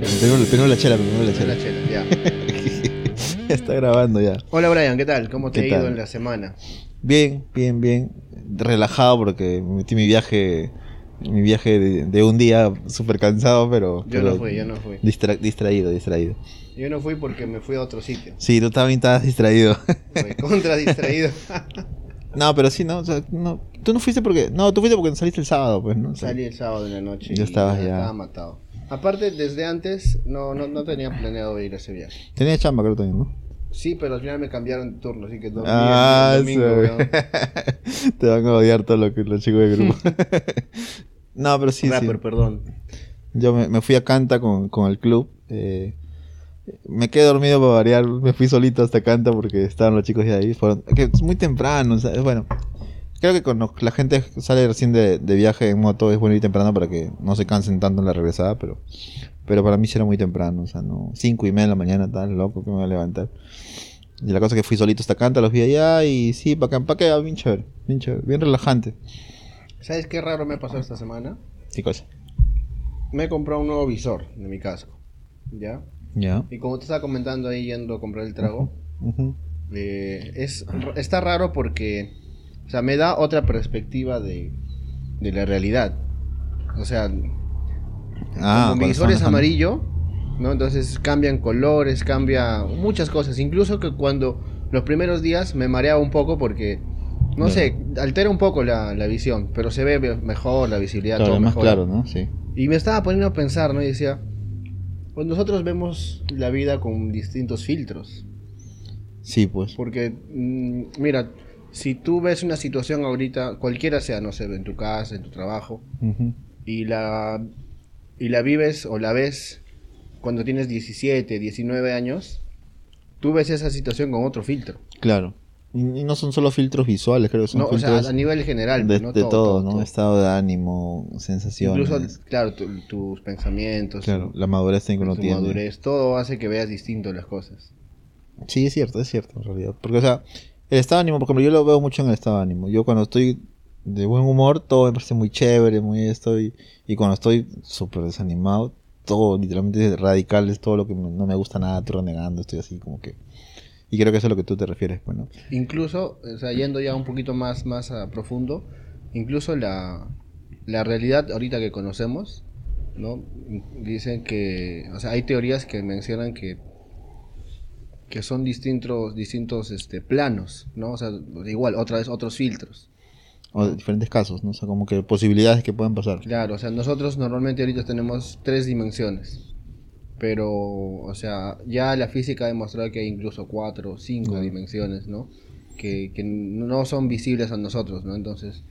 Primero, primero la chela, primero la chela. La chela, ya. Ya está grabando ya. Hola Brian, ¿qué tal? ¿Cómo te ¿Qué ha ido tal? en la semana? Bien, bien, bien. Relajado porque me metí mi viaje, mi viaje de, de un día súper cansado, pero... Yo pero no fui, yo no fui. distra- distraído, distraído. Yo no fui porque me fui a otro sitio. Sí, tú también estabas distraído. Fue contra distraído. no, pero sí, ¿no? O sea, no. Tú no fuiste porque... No, tú fuiste porque saliste el sábado, pues, ¿no? O sea, Salí el sábado en la noche. Ya y estabas ya. Estaba matado. Aparte, desde antes no, no, no tenía planeado ir a ese viaje. Tenía chamba, creo también, ¿no? Sí, pero al final me cambiaron de turno, así que dormí Ah, el domingo, sí. Te van a odiar todos los, los chicos del grupo. no, pero sí, sí. Rapper, perdón. Yo me, me fui a Canta con, con el club. eh, me quedé dormido para variar. Me fui solito hasta Canta porque estaban los chicos de ahí. Fueron, que es muy temprano. o sea, es bueno, creo que cuando la gente sale recién de, de viaje en moto es bueno ir temprano para que no se cansen tanto en la regresada. Pero, pero para mí sí era muy temprano. O sea, no. Cinco y media de la mañana, tan loco que me voy a levantar. Y la cosa es que fui solito hasta Canta, los vi allá y sí, para acá, para acá, bien chévere, bien chévere, bien relajante. ¿Sabes qué raro me pasado esta semana? ¿Qué cosa? Me he comprado un nuevo visor de mi casco. ¿Ya? Ya. Y como te estaba comentando ahí yendo a comprar el trago, eh, es, está raro porque, o sea, me da otra perspectiva de, de la realidad. O sea, Ah, como mi visor es amarillo, ¿no? Entonces cambian colores, cambia muchas cosas. Incluso que cuando los primeros días me mareaba un poco porque, no Claro. sé, altera un poco la, la visión, pero se ve mejor la visibilidad, Claro, todo más mejor. claro, ¿no? Sí. Y me estaba poniendo a pensar, ¿no? Y decía, pues nosotros vemos la vida con distintos filtros. Sí, pues. Porque, mm, mira, si tú ves una situación ahorita, cualquiera sea, no sé, en tu casa, en tu trabajo, y la, y la vives o la ves cuando tienes 17, 19 años, tú ves esa situación con otro filtro. Claro. Y, no son solo filtros visuales, creo que son No, o sea, a nivel general. de, ¿no? de todo, ¿no? todo. Estado de ánimo, sensaciones. Incluso, claro, tu- tus pensamientos, claro, tu- la madurez que uno tiene. madurez, todo hace que veas distinto las cosas. Sí, es cierto, es cierto, en realidad. Porque, o sea, el estado de ánimo, por ejemplo, yo lo veo mucho en el estado de ánimo. Yo cuando estoy de buen humor, todo me parece muy chévere, muy esto. Y, cuando estoy súper desanimado, todo literalmente radical, es todo lo que no me gusta nada, estoy renegando, estoy así como que... Y creo que eso es a lo que tú te refieres, pues. Incluso, o sea, yendo ya un poquito más, más a profundo, incluso la, la realidad ahorita que conocemos, ¿no? Dicen que, o sea, hay teorías que mencionan que que son distintos distintos este planos, ¿no? O sea, igual otra vez otros filtros. O de diferentes casos, ¿no? O sea, como que posibilidades que pueden pasar. Claro, o sea, nosotros normalmente ahorita tenemos tres dimensiones. Pero, o sea, ya la física ha demostrado que hay incluso cuatro o cinco dimensiones, ¿no? Que, que no son visibles a nosotros, ¿no? Entonces,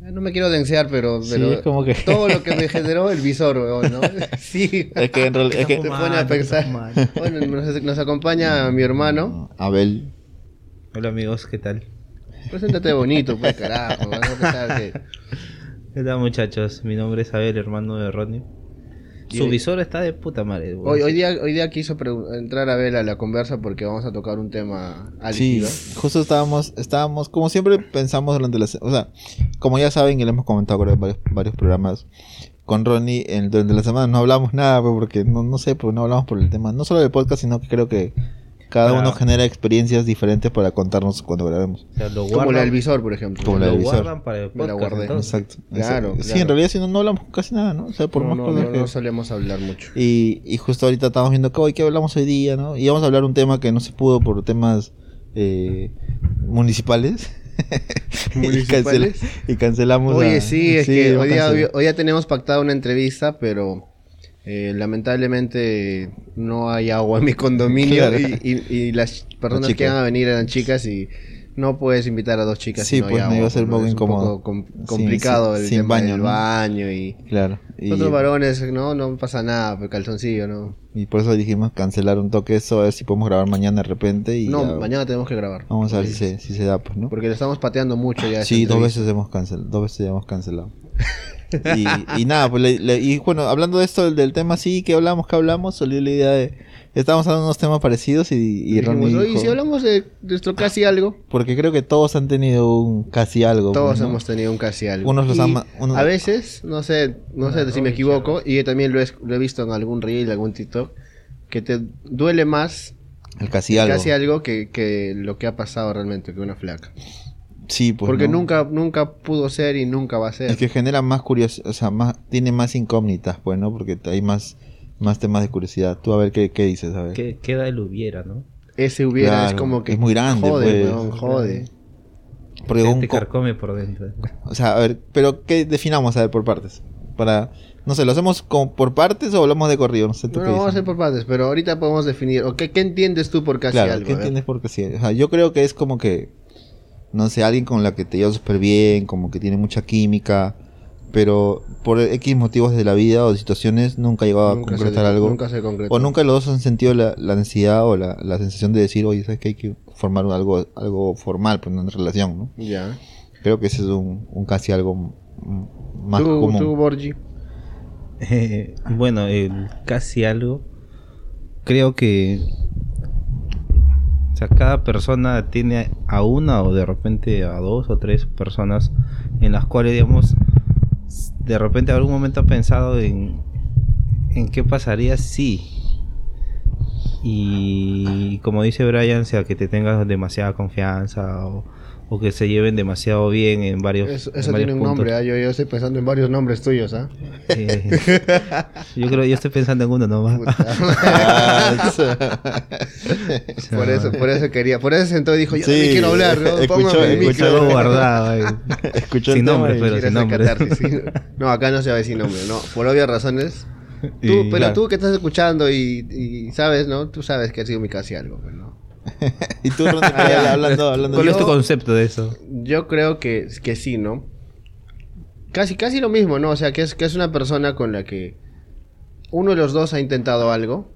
no me quiero densear, pero, Sí, pero es como que- todo lo que me generó el visor, weón, ¿no? Sí. Es que en realidad... Es que... Te pone a pensar. Bueno, nos, nos acompaña mi hermano. Abel. Hola amigos, ¿qué tal? Preséntate bonito, pues carajo. ¿no? ¿Qué tal muchachos? Mi nombre es Abel, hermano de Rodney. Su visor está de puta madre. Hoy, hoy, día, hoy día quiso entrar a ver a la conversa porque vamos a tocar un tema Sí, justo estábamos, estábamos, como siempre pensamos durante la se- o sea, como ya saben y lo hemos comentado creo, en varios, varios programas con Ronnie, en, durante la semana no hablamos nada, pues, porque no, no sé, pues no hablamos por el tema, no solo del podcast, sino que creo que cada uno genera experiencias diferentes para contarnos cuando grabemos. O sea, lo Como la guardan, del visor, por ejemplo. Como la del visor. guardan para el Me la podcast, guardé. entonces. Exacto. Claro, Sí, en realidad si no, no hablamos casi nada, ¿no? O sea, por no, más no, cosas no, que... no solemos hablar mucho. Y, y justo ahorita estamos viendo que hoy que hablamos hoy día, ¿no? Y vamos a hablar un tema que no se pudo por temas eh, municipales. ¿Municipales? y, cancel- y cancelamos. Oye, la- sí, es que hoy día, hoy, hoy ya tenemos pactado una entrevista, pero eh, lamentablemente no hay agua en mi condominio Claro. y, y- y las personas que iban a venir eran chicas y no puedes invitar a dos chicas. Sí, si no pues, no agua, iba a ser un poco incómodo. com- complicado sin- el sin tema baño, del ¿no? baño y... Claro. Y, Nosotros varones, no, no pasa nada, pues calzoncillo, ¿no? y por eso dijimos cancelar un toque eso, a ver si podemos grabar mañana de repente. Y No, ya- mañana tenemos que grabar. Vamos a ver si se, si se da, pues, ¿no? Porque le estamos pateando mucho ya. Sí, dos veces hemos cancelado. Dos veces ya hemos cancelado. Y, y nada, pues le- le- y bueno, hablando de esto, del, del tema sí, que hablamos, que hablamos, salió la idea de... Estábamos hablando de unos temas parecidos y, y Dijimos, Ronnie "Oye, dijo- si hablamos de nuestro casi algo, Porque creo que todos han tenido un casi algo. todos pues, ¿no? hemos tenido un casi algo. Unos los Y ama- unos- A veces, no sé, no sé si me equivoco, y yo también lo he, lo he visto en algún reel, algún TikTok, que te duele más El casi algo. casi algo que, que lo que ha pasado realmente, que una flaca. Sí, pues. Porque ¿no? nunca, nunca pudo ser y nunca va a ser. Es que genera más curiosidad, o sea, más, tiene más incógnitas, pues, ¿no? Porque hay más, más temas de curiosidad. Tú a ver qué, qué dices, a ver. ¿Qué queda el hubiera, no? Ese hubiera es como que es muy grande, jode, pues. weón, jode. Porque Te, un te co- carcome por dentro. o sea, a ver, pero ¿qué definamos, a ver, por partes? Para, no sé, ¿lo hacemos como por partes o hablamos de corrido? No sé, tú No, qué no, vamos a hacer por partes, pero ahorita podemos definir. ¿o qué, qué entiendes tú por casi Claro, algo? ¿qué entiendes por casi O sea, yo creo que es como que, no sé, alguien con la que te llevas súper bien, como que tiene mucha química, pero por X motivos de la vida o de situaciones nunca ha llegado a se- concretar algo. Nunca se concretó. O nunca los dos han sentido la, la necesidad o la, la sensación de decir, oye, ¿sabes que hay que formar algo, algo formal, pues una relación, ¿no? Ya. Creo que ese es un, un casi algo más tú, común. tú, Borgi. Eh, bueno, el casi algo. Creo que. O sea, cada persona tiene a una o de repente a dos o tres personas en las cuales, digamos, de repente algún momento ha pensado en, en qué pasaría si. Y como dice Brian, sea que te tengas demasiada confianza o, o que se lleven demasiado bien en varios, Eso, en eso varios tiene un puntos. nombre, ¿ah? yo, yo estoy pensando en varios nombres tuyos, ¿ah? Eh, yo creo, yo estoy pensando en uno nomás. Por eso, por eso quería, por eso sentó y dijo, yo Sí, también quiero hablar, ¿no? escuchó- escuchó- guardado. Escuchó Sin nombre, pero sin nombre. sí. No, acá no se va a decir nombre, no, por obvias razones. Tú, Y- pero claro. tú que estás escuchando y, y sabes, ¿no? Tú sabes que ha sido mi casi algo, pues, ¿no? y tú, Ronnie, ya, hablando, hablando ¿Cuál de- es tu concepto de eso? Yo creo que, que sí, ¿no? Casi, casi lo mismo, ¿no? O sea, que es, que es una persona con la que uno de los dos ha intentado algo.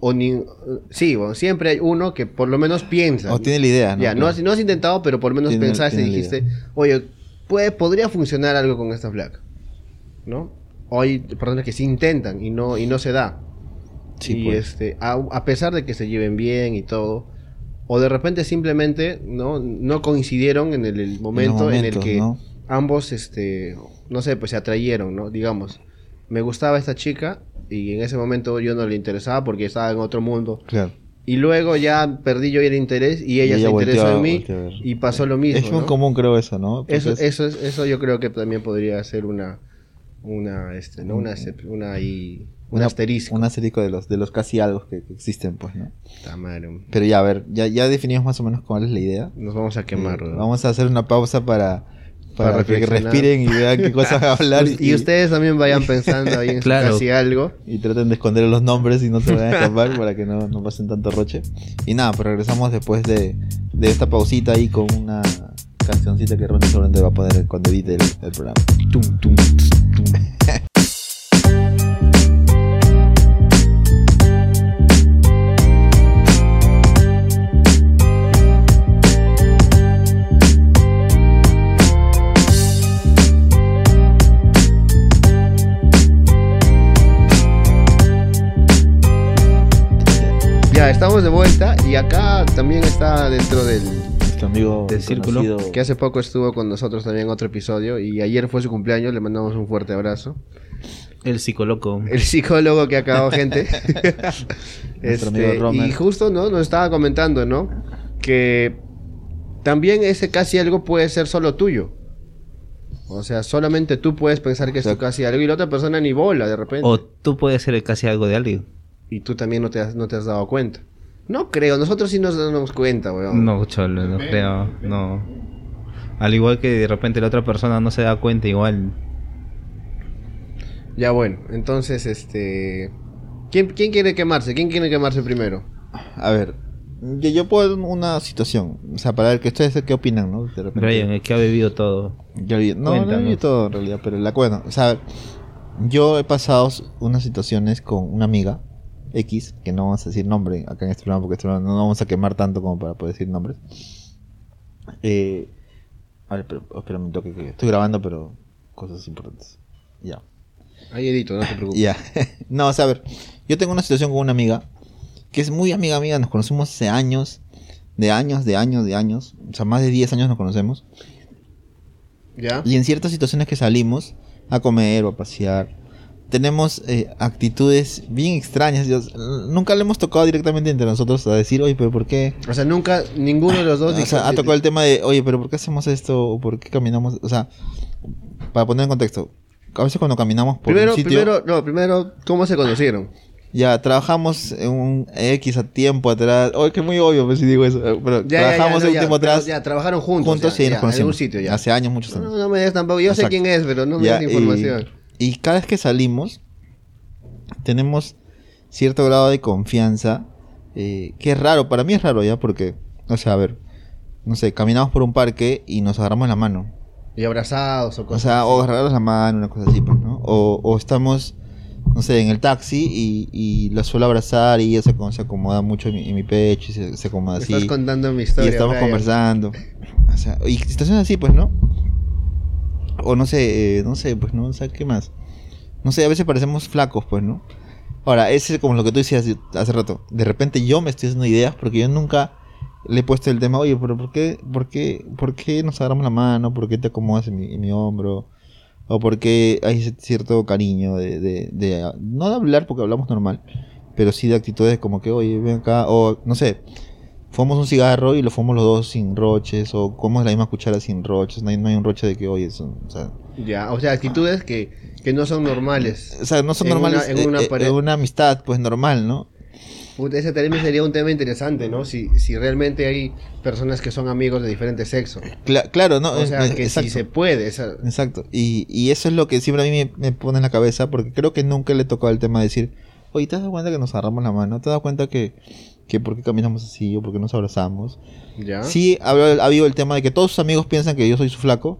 O ni... Sí, bueno, siempre hay uno que por lo menos piensa. O tiene la idea, ¿no? Ya, no has, no has intentado, pero por lo menos Tiene- pensaste y tiene la dijiste, oye, puede, podría funcionar algo con esta flaca. ¿No? O hay personas que sí intentan y no, y no se da. Sí, y pues. este, a, a pesar de que se lleven bien y todo, o de repente simplemente no, no coincidieron en el, el momento en, el momentos, que ¿no? ambos, este, no sé, pues se atrayeron, ¿no? Digamos, me gustaba esta chica y en ese momento yo no le interesaba porque estaba en otro mundo. Claro. Y luego ya perdí yo el interés y ella Y se ella interesó volteó a- en mí y pasó lo mismo. es muy ¿no? común, creo, eso, ¿no? Eso, es- eso, es- eso yo creo que también podría ser una, una, este, ¿no? Una, excep- una, y, un una- asterisco. Un asterisco de los, de los casi algo que, que existen, pues, ¿no? Puta madre, Pero ya, a ver, ya, ya definimos más o menos cuál es la idea. Nos vamos a quemar. Eh, ¿no? Vamos a hacer una pausa para, para, Para que respiren y vean qué cosas hablar. y, ustedes también vayan pensando ahí en Claro. casi algo. y traten de esconder los nombres y no se vayan a escapar para que no, no pasen tanto roche. Y nada, pues regresamos después de, de esta pausita ahí con una cancioncita que Ronnie seguramente va a poner cuando edite el, el programa. Tum, tum, Ya, estamos de vuelta y acá también está dentro del... Amigo Del círculo. Que hace poco estuvo con nosotros también en otro episodio y ayer fue su cumpleaños, le mandamos un fuerte abrazo. El psicoloco. El psicólogo que acabó gente. Este, y justo, ¿no? Nos estaba comentando, ¿no? Que también ese casi algo puede ser solo tuyo. O sea, solamente tú puedes pensar que es tu casi algo y la otra persona ni bola de repente. O tú puedes ser el casi algo de alguien. Y tú también no te has, no te has dado cuenta. No creo, nosotros sí nos damos cuenta, weón. No, cholo, no creo. No. Al igual que de repente la otra persona no se da cuenta, igual. Ya bueno, entonces, este... ¿Quién, ¿Quién quiere quemarse? ¿Quién quiere quemarse primero? A ver, yo, yo puedo dar una situación, o sea, para ver que ustedes qué opinan, ¿no? De repente. Brian, el que ha bebido todo. Yo no, no Cuéntanos. vi todo en realidad, pero la bueno, o sea, yo he pasado unas situaciones con una amiga X, que no vamos a decir nombre acá en este programa porque este programa no vamos a quemar tanto como para poder decir nombres. Eh, a ver, pero, espera un toque que estoy grabando, pero cosas importantes. Ya. Ahí edito, no te preocupes. Ya. no, o sea, a ver, yo tengo una situación con una amiga que es muy amiga mía, nos conocemos hace años, de años, de años, de años, o sea, más de 10 años nos conocemos. ¿Ya? Y en ciertas situaciones que salimos a comer o a pasear, tenemos eh, actitudes bien extrañas. Yo- nunca le hemos tocado directamente entre nosotros a decir, oye, pero ¿por qué? O sea, nunca, ninguno de los dos O dijo- sea, ha tocado el tema de, oye, pero ¿por qué hacemos esto? ¿O por qué caminamos? O sea, para poner en contexto, a veces cuando caminamos por Primero, un sitio, primero, no, primero, ¿cómo se conocieron? ya trabajamos en un X a tiempo atrás. Oye, que muy obvio, pues si digo eso. Pero Ya, ya, ya, trabajamos no, un ya, tiempo atrás Ya, trabajaron juntos. juntos ya, y nos ya, En un sitio ya. Hace años, muchos años. No, no me des tampoco. Yo sé Exacto. quién es, pero no me Ya, des y- información. Y, cada vez que salimos, tenemos cierto grado de confianza, eh, que es raro, para mí es raro ya, porque, o sea, a ver, no sé, caminamos por un parque y nos agarramos la mano. Y abrazados o O cosas. sea, o agarrarnos la mano, una cosa así, pues, ¿no? O, o estamos, no sé, en el taxi y, y la suelo abrazar y ella se, se acomoda mucho en mi, en mi pecho y se, se acomoda así. estás contando mi Y historia. estamos Brian. conversando. O sea, y situaciones así, pues, ¿no? O no sé, eh, no sé, pues, ¿no? O sea, ¿qué más? No sé, a veces parecemos flacos, pues, ¿no? Ahora, ese es como lo que tú decías hace rato. De repente yo me estoy haciendo ideas porque yo nunca le he puesto el tema, oye, pero ¿por qué, por qué, por qué nos agarramos la mano? ¿Por qué te acomodas en mi, hombro? O por qué hay cierto cariño de, de, de- no de hablar porque hablamos normal, pero sí de actitudes como que, oye, ven acá, o no sé, fumamos un cigarro y lo fumamos los dos sin roches, o comemos la misma cuchara sin roches, no hay, no hay un roche de que, oye, eso, o sea, Ya, o sea, actitudes que, que no son normales. o sea, no son En normales una- en una eh, eh, pared. en una amistad, pues normal, ¿no? Puta, ese también sería un tema interesante, ¿no? Si, si realmente hay personas que son amigos de diferente sexo. Cla- claro, no, O sea, eh, que exacto. si se puede. esa- Exacto. Y, y eso es lo que siempre a mí me, me pone en la cabeza, porque creo que nunca le tocó el tema de decir, oye, ¿te das cuenta que nos agarramos la mano? ¿Te das cuenta que, que por qué caminamos así o por qué nos abrazamos? ¿Ya? Sí, ha, ha habido el tema de que todos sus amigos piensan que yo soy su flaco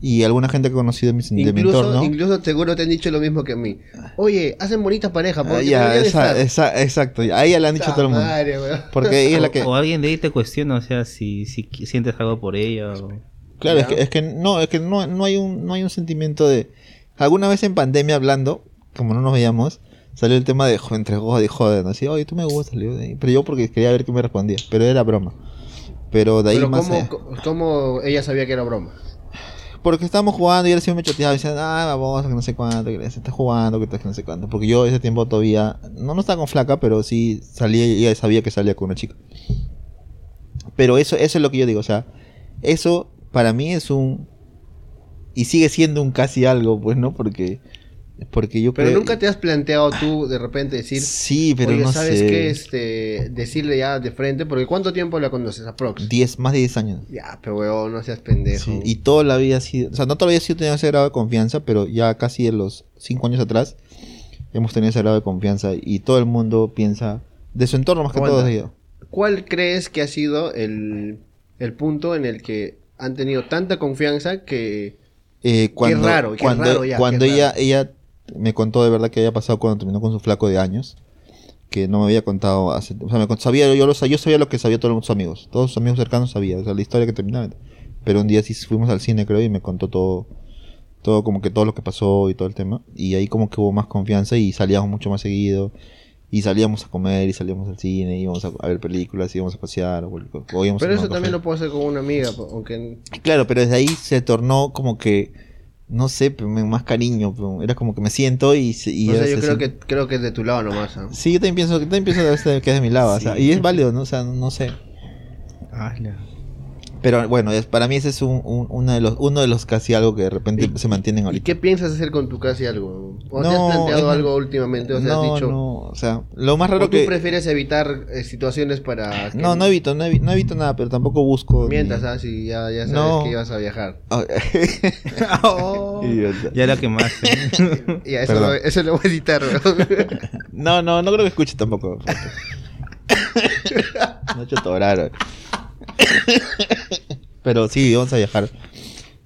y alguna gente que he conocido de mi, de mi Incluso, entorno. incluso seguro te han dicho lo mismo que a mí. Oye, hacen bonita pareja. ¿por Ah, ya, esa- esa- exacto. A ella le han dicho a todo el mundo. Madre. Porque ella es la que... O, o alguien de ahí te cuestiona, o sea, si, si sientes algo por ella. O... Claro, es que, es que no, es que no, no hay un, no hay un sentimiento de. Alguna vez en pandemia hablando, como no nos veíamos, salió el tema de entre joda y joder. Así, oye, tú me gustas, pero yo porque quería ver qué me respondía, pero era broma. Pero de ahí Pero más ¿cómo, cómo ella sabía que era broma? Porque estábamos jugando y él siempre me choteaba y decía, ah, vamos, que no sé cuánto, que se está jugando, que que no sé cuánto. Porque yo ese tiempo todavía, no, no estaba con flaca, pero sí salía y ella sabía que salía con una chica. Pero eso, eso es lo que yo digo, o sea, eso para mí es un... Y sigue siendo un casi algo, pues, ¿no? Porque, porque yo Pero creo... nunca te has planteado tú de repente decir, Sí, pero oye, no ¿sabes sé. qué? Este, decirle ya de frente, porque ¿cuánto tiempo la conoces? Aprox. 10, más de 10 años. Ya, pero weón, no seas pendejo. Sí, y toda la vida ha sido, o sea, no toda la vida ha sido tenido ese grado de confianza, pero ya casi en los cinco años atrás hemos tenido ese grado de confianza y todo el mundo piensa de su entorno más que todo de ella. ¿Cuál crees que ha sido el, el punto en el que han tenido tanta confianza que... Eh, cuando, raro, qué cuando, raro ya, cuando qué ella, ella me contó de verdad que había pasado cuando terminó con su flaco de años, que no me había contado hace, o sea, me cont- sabía, yo, lo, yo sabía lo que sabía todos sus amigos, todos sus amigos cercanos sabían, o sea, la historia que terminaba. Pero un día sí fuimos al cine, creo, y me contó todo, todo como que todo lo que pasó y todo el tema, y ahí como que hubo más confianza y salíamos mucho más seguido. Y salíamos a comer y salíamos al cine, íbamos a, a ver películas, íbamos a pasear, o, o íbamos a Pero tomar eso café. también lo puedo hacer con una amiga, aunque... Claro, pero desde ahí se tornó como que, no sé, más cariño. pero Era como que me siento y... y o sea, yo creo que, creo que es de tu lado nomás. ¿ah? Sí, yo también pienso, yo también pienso que es que es de mi lado. o sea, y es válido, ¿no? O sea, no sé. Pero bueno, es, para mí ese es un, un- uno, de los, uno de los casi algo que de repente ¿Y- se mantienen ¿Y ahorita. qué piensas hacer con tu casi algo? ¿O te No, has planteado es- algo últimamente? O sea, no, has dicho... no, o sea, lo más ¿O raro tú que... prefieres evitar eh, situaciones para... que No, no evito, no evito, no evito nada, pero tampoco busco... ni- Mientras, ¿ah? Si ya, ya sabes No. que ibas a viajar. Ah, Idiota. Ya la quemaste. Ya, eso, lo, eso lo voy a editar. No, no, no creo que escuche tampoco. no he hecho todo raro. Pero sí, vamos a viajar.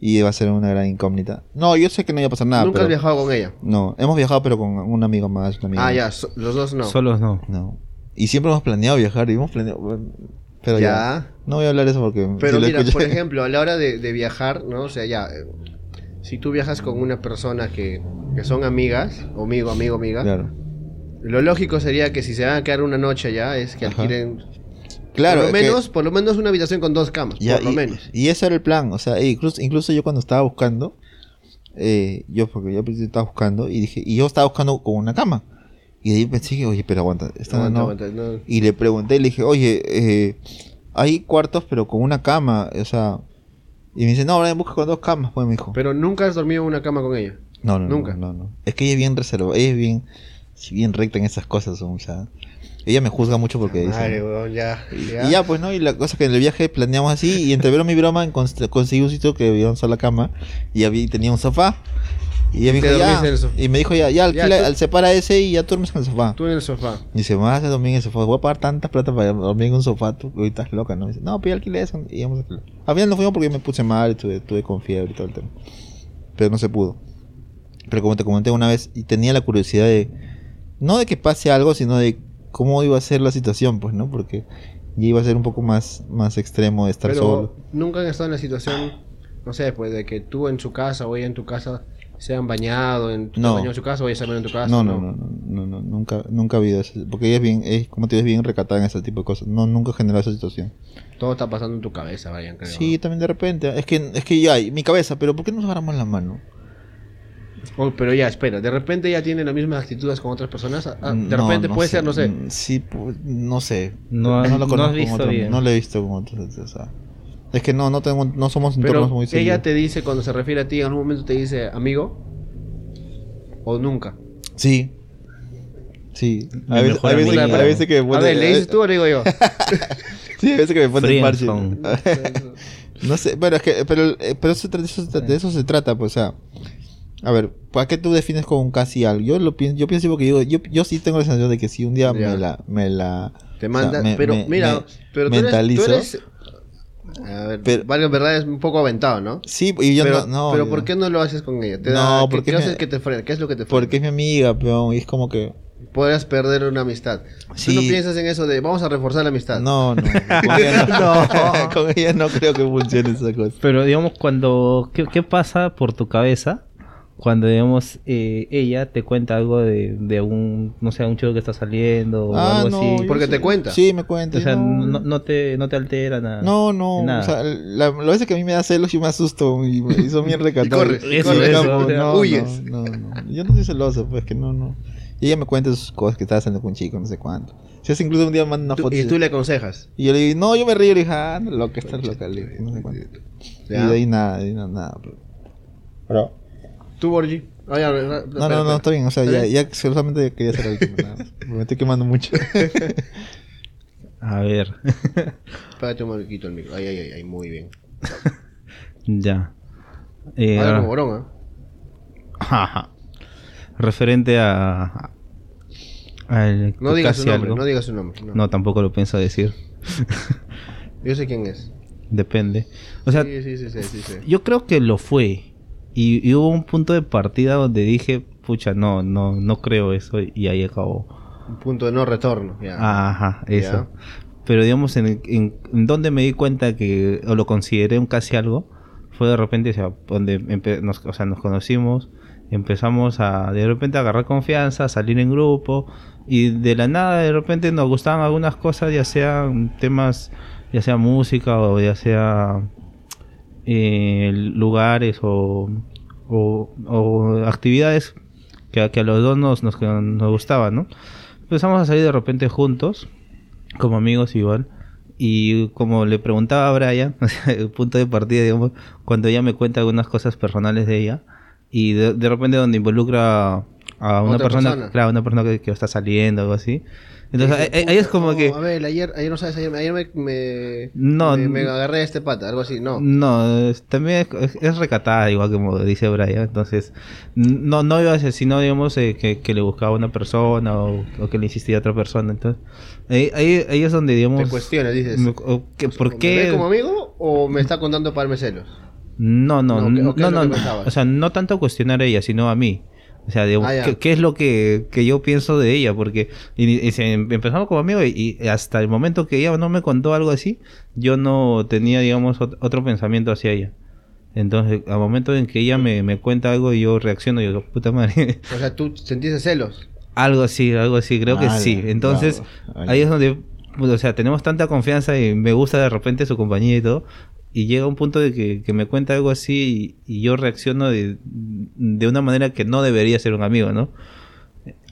Y va a ser una gran incógnita. No, yo sé que no iba a pasar nada. Nunca pero- has viajado con ella. No, hemos viajado pero con un amigo más, una amiga Ah, más. ya, so- los dos no. Solos no. No. Y siempre hemos planeado viajar y hemos planeado... Pero ya. Ya. No voy a hablar de eso porque... Pero si mira, escuché- por ejemplo, a la hora de, de viajar, ¿no? O sea, ya. eh, si tú viajas con una persona que, que son amigas, o amigo, amigo, amiga, Claro. lo lógico sería que si se van a quedar una noche allá es que Ajá. alquilen Claro, por lo que- menos, por lo menos una habitación con dos camas, Ya, por lo y, menos. y ese era el plan, o sea, e incluso, incluso yo cuando estaba buscando, eh, yo porque yo estaba buscando y dije, y yo estaba buscando con una cama. Y de ahí pensé que, oye, pero aguanta, esta Aguanta, no. aguanta, no. Y le pregunté, le dije, oye, eh, hay cuartos pero con una cama, o sea, y me dice, no, ahora busca con dos camas, pues me dijo. Pero nunca has dormido en una cama con ella. No, no, nunca. No, no, no. Es que ella es bien reservada, ella es bien, bien recta en esas cosas, o sea, ella me juzga mucho porque dice, Madre, weón, ya, y ya, pues, ¿no? Y la cosa que en el viaje planeamos así, y entre broma y broma cons- conseguí un sitio que había una sola cama, y había, tenía un sofá. Y ella me dijo, ya, y me dijo, ya, ya, Ya, alquila, tú- al- separa ese y ya duermes en el sofá. Tú en el sofá. Y dice, me vas a dormir en el sofá, voy a pagar tanta plata para dormir en un sofá, tú estás loca, ¿no? Y dice, no, pero alquilé eso, y íbamos a. Al final no fuimos porque me puse mal, y tuve, tuve con fiebre y todo el tema. Pero no se pudo. Pero como te comenté una vez, y tenía la curiosidad de, no de que pase algo, sino de cómo iba a ser la situación, pues, ¿no? Porque ya iba a ser un poco más, más extremo de estar Pero solo. nunca han estado en la situación, no sé, pues de que tú en su casa o ella en tu casa se han bañado, en, No. en su casa o ella se en tu casa. No, no, no, no, no, no, nunca, nunca ha habido eso. Porque ella es bien, es, como te digo, es bien recatada en ese tipo de cosas. No, nunca generó esa situación. Todo está pasando en tu cabeza, Brian, creo. Sí, también de repente. Es que, es que ya, y mi cabeza, pero ¿por qué nos agarramos la mano? Oh, pero ya, espera, de repente ya tiene las mismas actitudes con otras personas. Ah, De No, repente no puede sé. ser, no sé. Mm, Sí, pu- no sé. No, lo no has conozco con otro- bien. No lo he visto con otros. o sea, es que no, no tengo, no somos entornos Pero muy ella seguidos. te dice, cuando se refiere a ti, en algún momento te dice amigo. O nunca. Sí. Sí. A veces, a veces, amiga. a veces que me a pone- ver, ¿le dices tú o le digo yo? Sí, a veces que me pone en parche. No sé, pero es que, pero, eh, pero eso, de, eso, se trata- de eso se trata, pues, o sea, a ver, ¿para qué tú defines como un casi algo? Yo lo pienso, yo pienso porque yo, yo, yo sí tengo la sensación de que si un día Ya. me la, me la, Te o sea, manda. me- pero me- mira, me pero tú eres, tú eres- A ver, Pero- vale, en verdad es un poco aventado, ¿no? Sí, y yo pero, no, no, pero yo- ¿por qué no lo haces con ella? ¿Te No, da, ¿qué- porque ¿qué, haces que te frena? ¿Qué es lo que te frena? porque es mi amiga, pero y es como que, Podrás perder una amistad. Sí. Tú no piensas en eso de vamos a reforzar la amistad. no, no, con ella no, con ella no creo que funcione esa cosa. Pero digamos, cuando. ¿Qué, qué pasa por tu cabeza? Cuando, digamos, eh, ella te cuenta algo de, de un. No sé, un chico que está saliendo o Ah, algo no, así. Porque sí- te cuenta. Sí, me cuenta. O sea, no, no, no te, no te altera nada. No, no, Nada. o sea, la, las veces que a mí me da celos yo me asusto y, y son bien recatados. y Y no, huyes. No, no, no. Yo no soy celoso, pues que no, no. Y ella me cuenta sus cosas que estaba haciendo con un chico, no sé cuánto. Si es incluso un día me manda una foto y tú le aconsejas. y yo le digo, no, yo me río y le dije, ah, no, loca, estás loca, no sé cuánto. Y de ahí nada, de ahí nada. pero- Pero, Tú, Borgi. Ah, ya, no, no, no, está bien, o sea, ¿Está ya, ya solamente quería hacer el último, nada más. Me estoy quemando mucho. A ver. Espérate un momentito el micro. Ay, ay, ay, ay, muy bien. ya. Eh, Habla ahora- como Borón, ¿ah? Ajá. Referente a. al- No digas su nombre, algo. no digas su nombre. No. No, tampoco lo pienso decir. Yo sé quién es. Depende. O sea, sí, sí, sí, sí, sí, sí. yo creo que lo fue. Y, y hubo un punto de partida donde dije, pucha, no, no, no creo eso. Y ahí acabó. Un punto de no retorno. Ya. Ajá, eso. Ya. Pero digamos, en, en, en donde me di cuenta que, o lo consideré un casi algo, fue de repente, o sea, donde nos, o sea, nos conocimos, empezamos a de repente a agarrar confianza, a salir en grupo, y de la nada de repente nos gustaban algunas cosas, ya sean temas, ya sea música o ya sea eh, lugares o, o, actividades que, que a los dos nos, nos, gustaban, ¿no? Empezamos a salir de repente juntos, como amigos igual. Y como le preguntaba a Brian, el punto de partida, cuando ella me cuenta algunas cosas personales de ella, y de repente donde involucra a una persona, persona. claro, una persona que, que está saliendo o algo así. Entonces, ahí, ahí- es como No, que... A ver, ayer, ayer no sabes, ayer, ayer me, me, No, me, me agarré a este pata, algo así. No. No, es- también es, es recatada, igual como dice Brian. Entonces, no, no iba a ser, sino, digamos, eh, que, que le buscaba una persona o, o que le insistía a otra persona. Entonces, ahí, ahí, ahí es donde, digamos. Te cuestionas, dices. me- o que- ¿Por ¿Me ve qué? como amigo o me está contando para darme celos? No, no, No, ¿qué- no, o qué no, no. O sea, no tanto cuestionar a ella, sino a mí. O sea, digamos, Ah. ¿qué, qué es lo que, que yo pienso de ella? Porque y, y se- empezamos como amigos y, y hasta el momento que ella no me contó algo así, yo no tenía, digamos, ot- otro pensamiento hacia ella. Entonces, al momento en que ella me, me cuenta algo, yo reacciono y digo, puta madre. O sea, tú sentiste celos. algo así, algo así, creo que sí. Entonces, bravo. ahí es donde, o sea, tenemos tanta confianza y me gusta de repente su compañía y todo. Y llega un punto de que, que me cuenta algo así y, y yo reacciono de, de una manera que no debería ser un amigo, ¿no?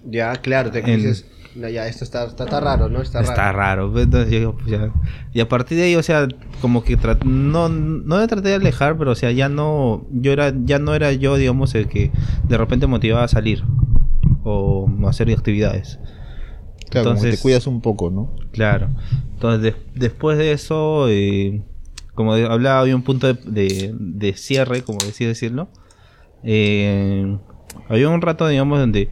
Ya, claro, te En- dices, no, ya, esto está, está, está raro, ¿no? Está, Está raro. raro. pues, Entonces yo pues, ya. Y a partir de ahí, o sea, como que tra- no, no me traté de alejar, pero o sea, ya no, yo era, ya no era yo, digamos, el que de repente motivaba a salir o a hacer actividades. Claro, como Entonces- te cuidas un poco, ¿no? Claro. Entonces, des- después de eso, eh, como hablaba, había un punto de, de- de cierre, como decía decirlo. Eh, había un rato, digamos, donde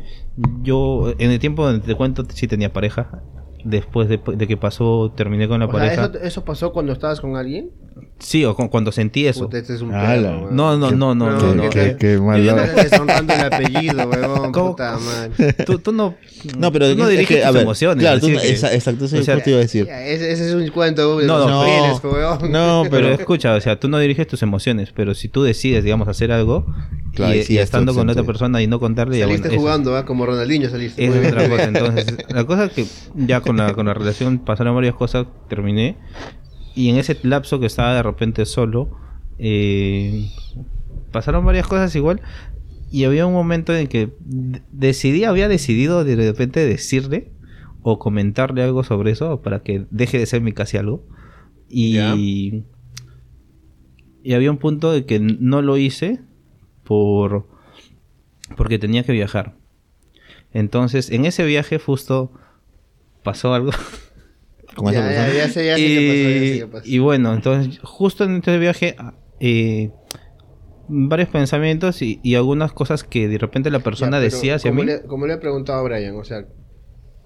yo, en el tiempo donde te cuento, sí tenía pareja. Después de, de que pasó, terminé con la O sea, pareja. ¿eso, ¿eso pasó cuando estabas con alguien? Sí, o cu- cuando sentí eso. Puta, este es un Ala. perro, weón. No, no, no, no, no, no. ¿qué? Qué- qué Yo mal ya lado. te estás deshonrando el apellido, weón. ¿Cómo? Puta madre. Tú, tú no, No, pero tú no es diriges que, a tus ver, emociones. Claro, tú que- esa- exacto, eso o es lo que te iba a decir. Ese, ese es un cuento de No, los no. papeles, weón. No, Pero escucha, o sea, tú no diriges tus emociones, pero si tú decides, digamos, hacer algo Claro, y, sí, y es estando con otra persona y no contarle, ya Saliste bueno, jugando, ¿ah? Como Ronaldinho saliste. Es otra cosa. Entonces, la cosa es que ya con la, con la relación pasaron varias cosas, terminé. Y en ese lapso que estaba de repente solo, eh, pasaron varias cosas igual. Y había un momento en que decidí, había decidido de repente decirle o comentarle algo sobre eso para que deje de ser mi casi algo. Y, y había un punto de que no lo hice por porque tenía que viajar. Entonces, en ese viaje justo pasó algo. con esa Ya, ya, persona. ya sé, ya sé qué pasó, ya sé y, qué pasó. y bueno, entonces, justo en este viaje, eh, varios pensamientos y, y algunas cosas que de repente la persona decía hacia como mí. Le, como le he preguntado a Brian, o sea,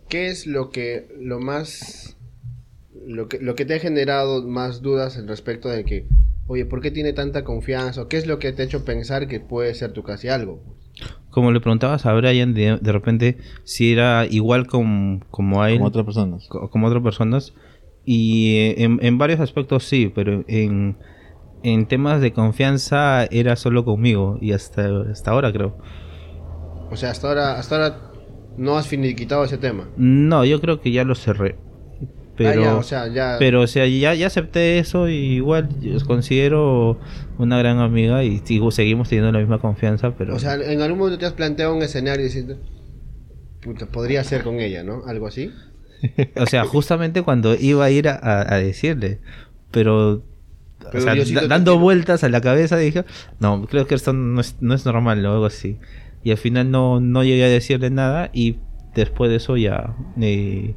¿qué es lo que, lo más, lo que, lo que te ha generado más dudas al respecto de que, oye, ¿por qué tiene tanta confianza? ¿O qué es lo que te ha hecho pensar que puede ser tu casi algo? Como le preguntabas a Brian, de, de repente, si era igual con, como a él, Como otras personas. co- como otras personas. Y eh, en, en varios aspectos sí, pero en, en temas de confianza era solo conmigo y hasta, hasta ahora creo. O sea, hasta ahora, hasta ahora no has finiquitado ese tema. No, yo creo que ya lo cerré. Pero, Ah, ya, o sea, ya. pero o sea, ya, ya acepté eso y igual os considero una gran amiga y sigo, seguimos teniendo la misma confianza, pero O sea, en algún momento te has planteado un escenario y dices, puta, podría ser con ella, ¿no? Algo así. o sea, justamente cuando iba a ir a, a- a decirle, pero, o Pero sea, Diosito da- te dando vueltas a la cabeza dije, no, creo que esto no es, no es normal o algo así. Y al final no, no llegué a decirle nada y después de eso ya... eh,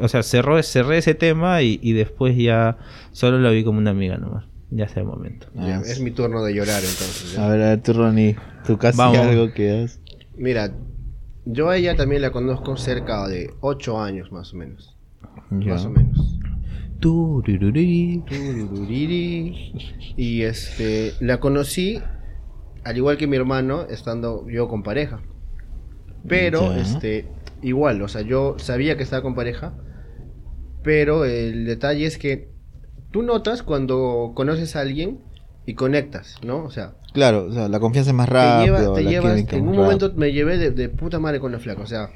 o sea, cerró, cerré ese tema y, y después ya solo la vi como una amiga nomás. Ya hasta el momento. Ya, es mi turno de llorar entonces. ¿ya? A ver, a ver, tú, Ronnie. Tú casi Vamos. algo que has. Mira, yo a ella también la conozco cerca de 8 años más o menos. Ya. Más o menos. Turururiri. Y este, la conocí, al igual que mi hermano, estando yo con pareja. Pero, Ya. este, igual, o sea, yo sabía que estaba con pareja, pero el detalle es que tú notas cuando conoces a alguien y conectas, ¿no? O sea, Claro, o sea, la confianza es más te, rápido. lleva- te llevas, en un momento rápido. me llevé de, de puta madre con la flaca, o sea,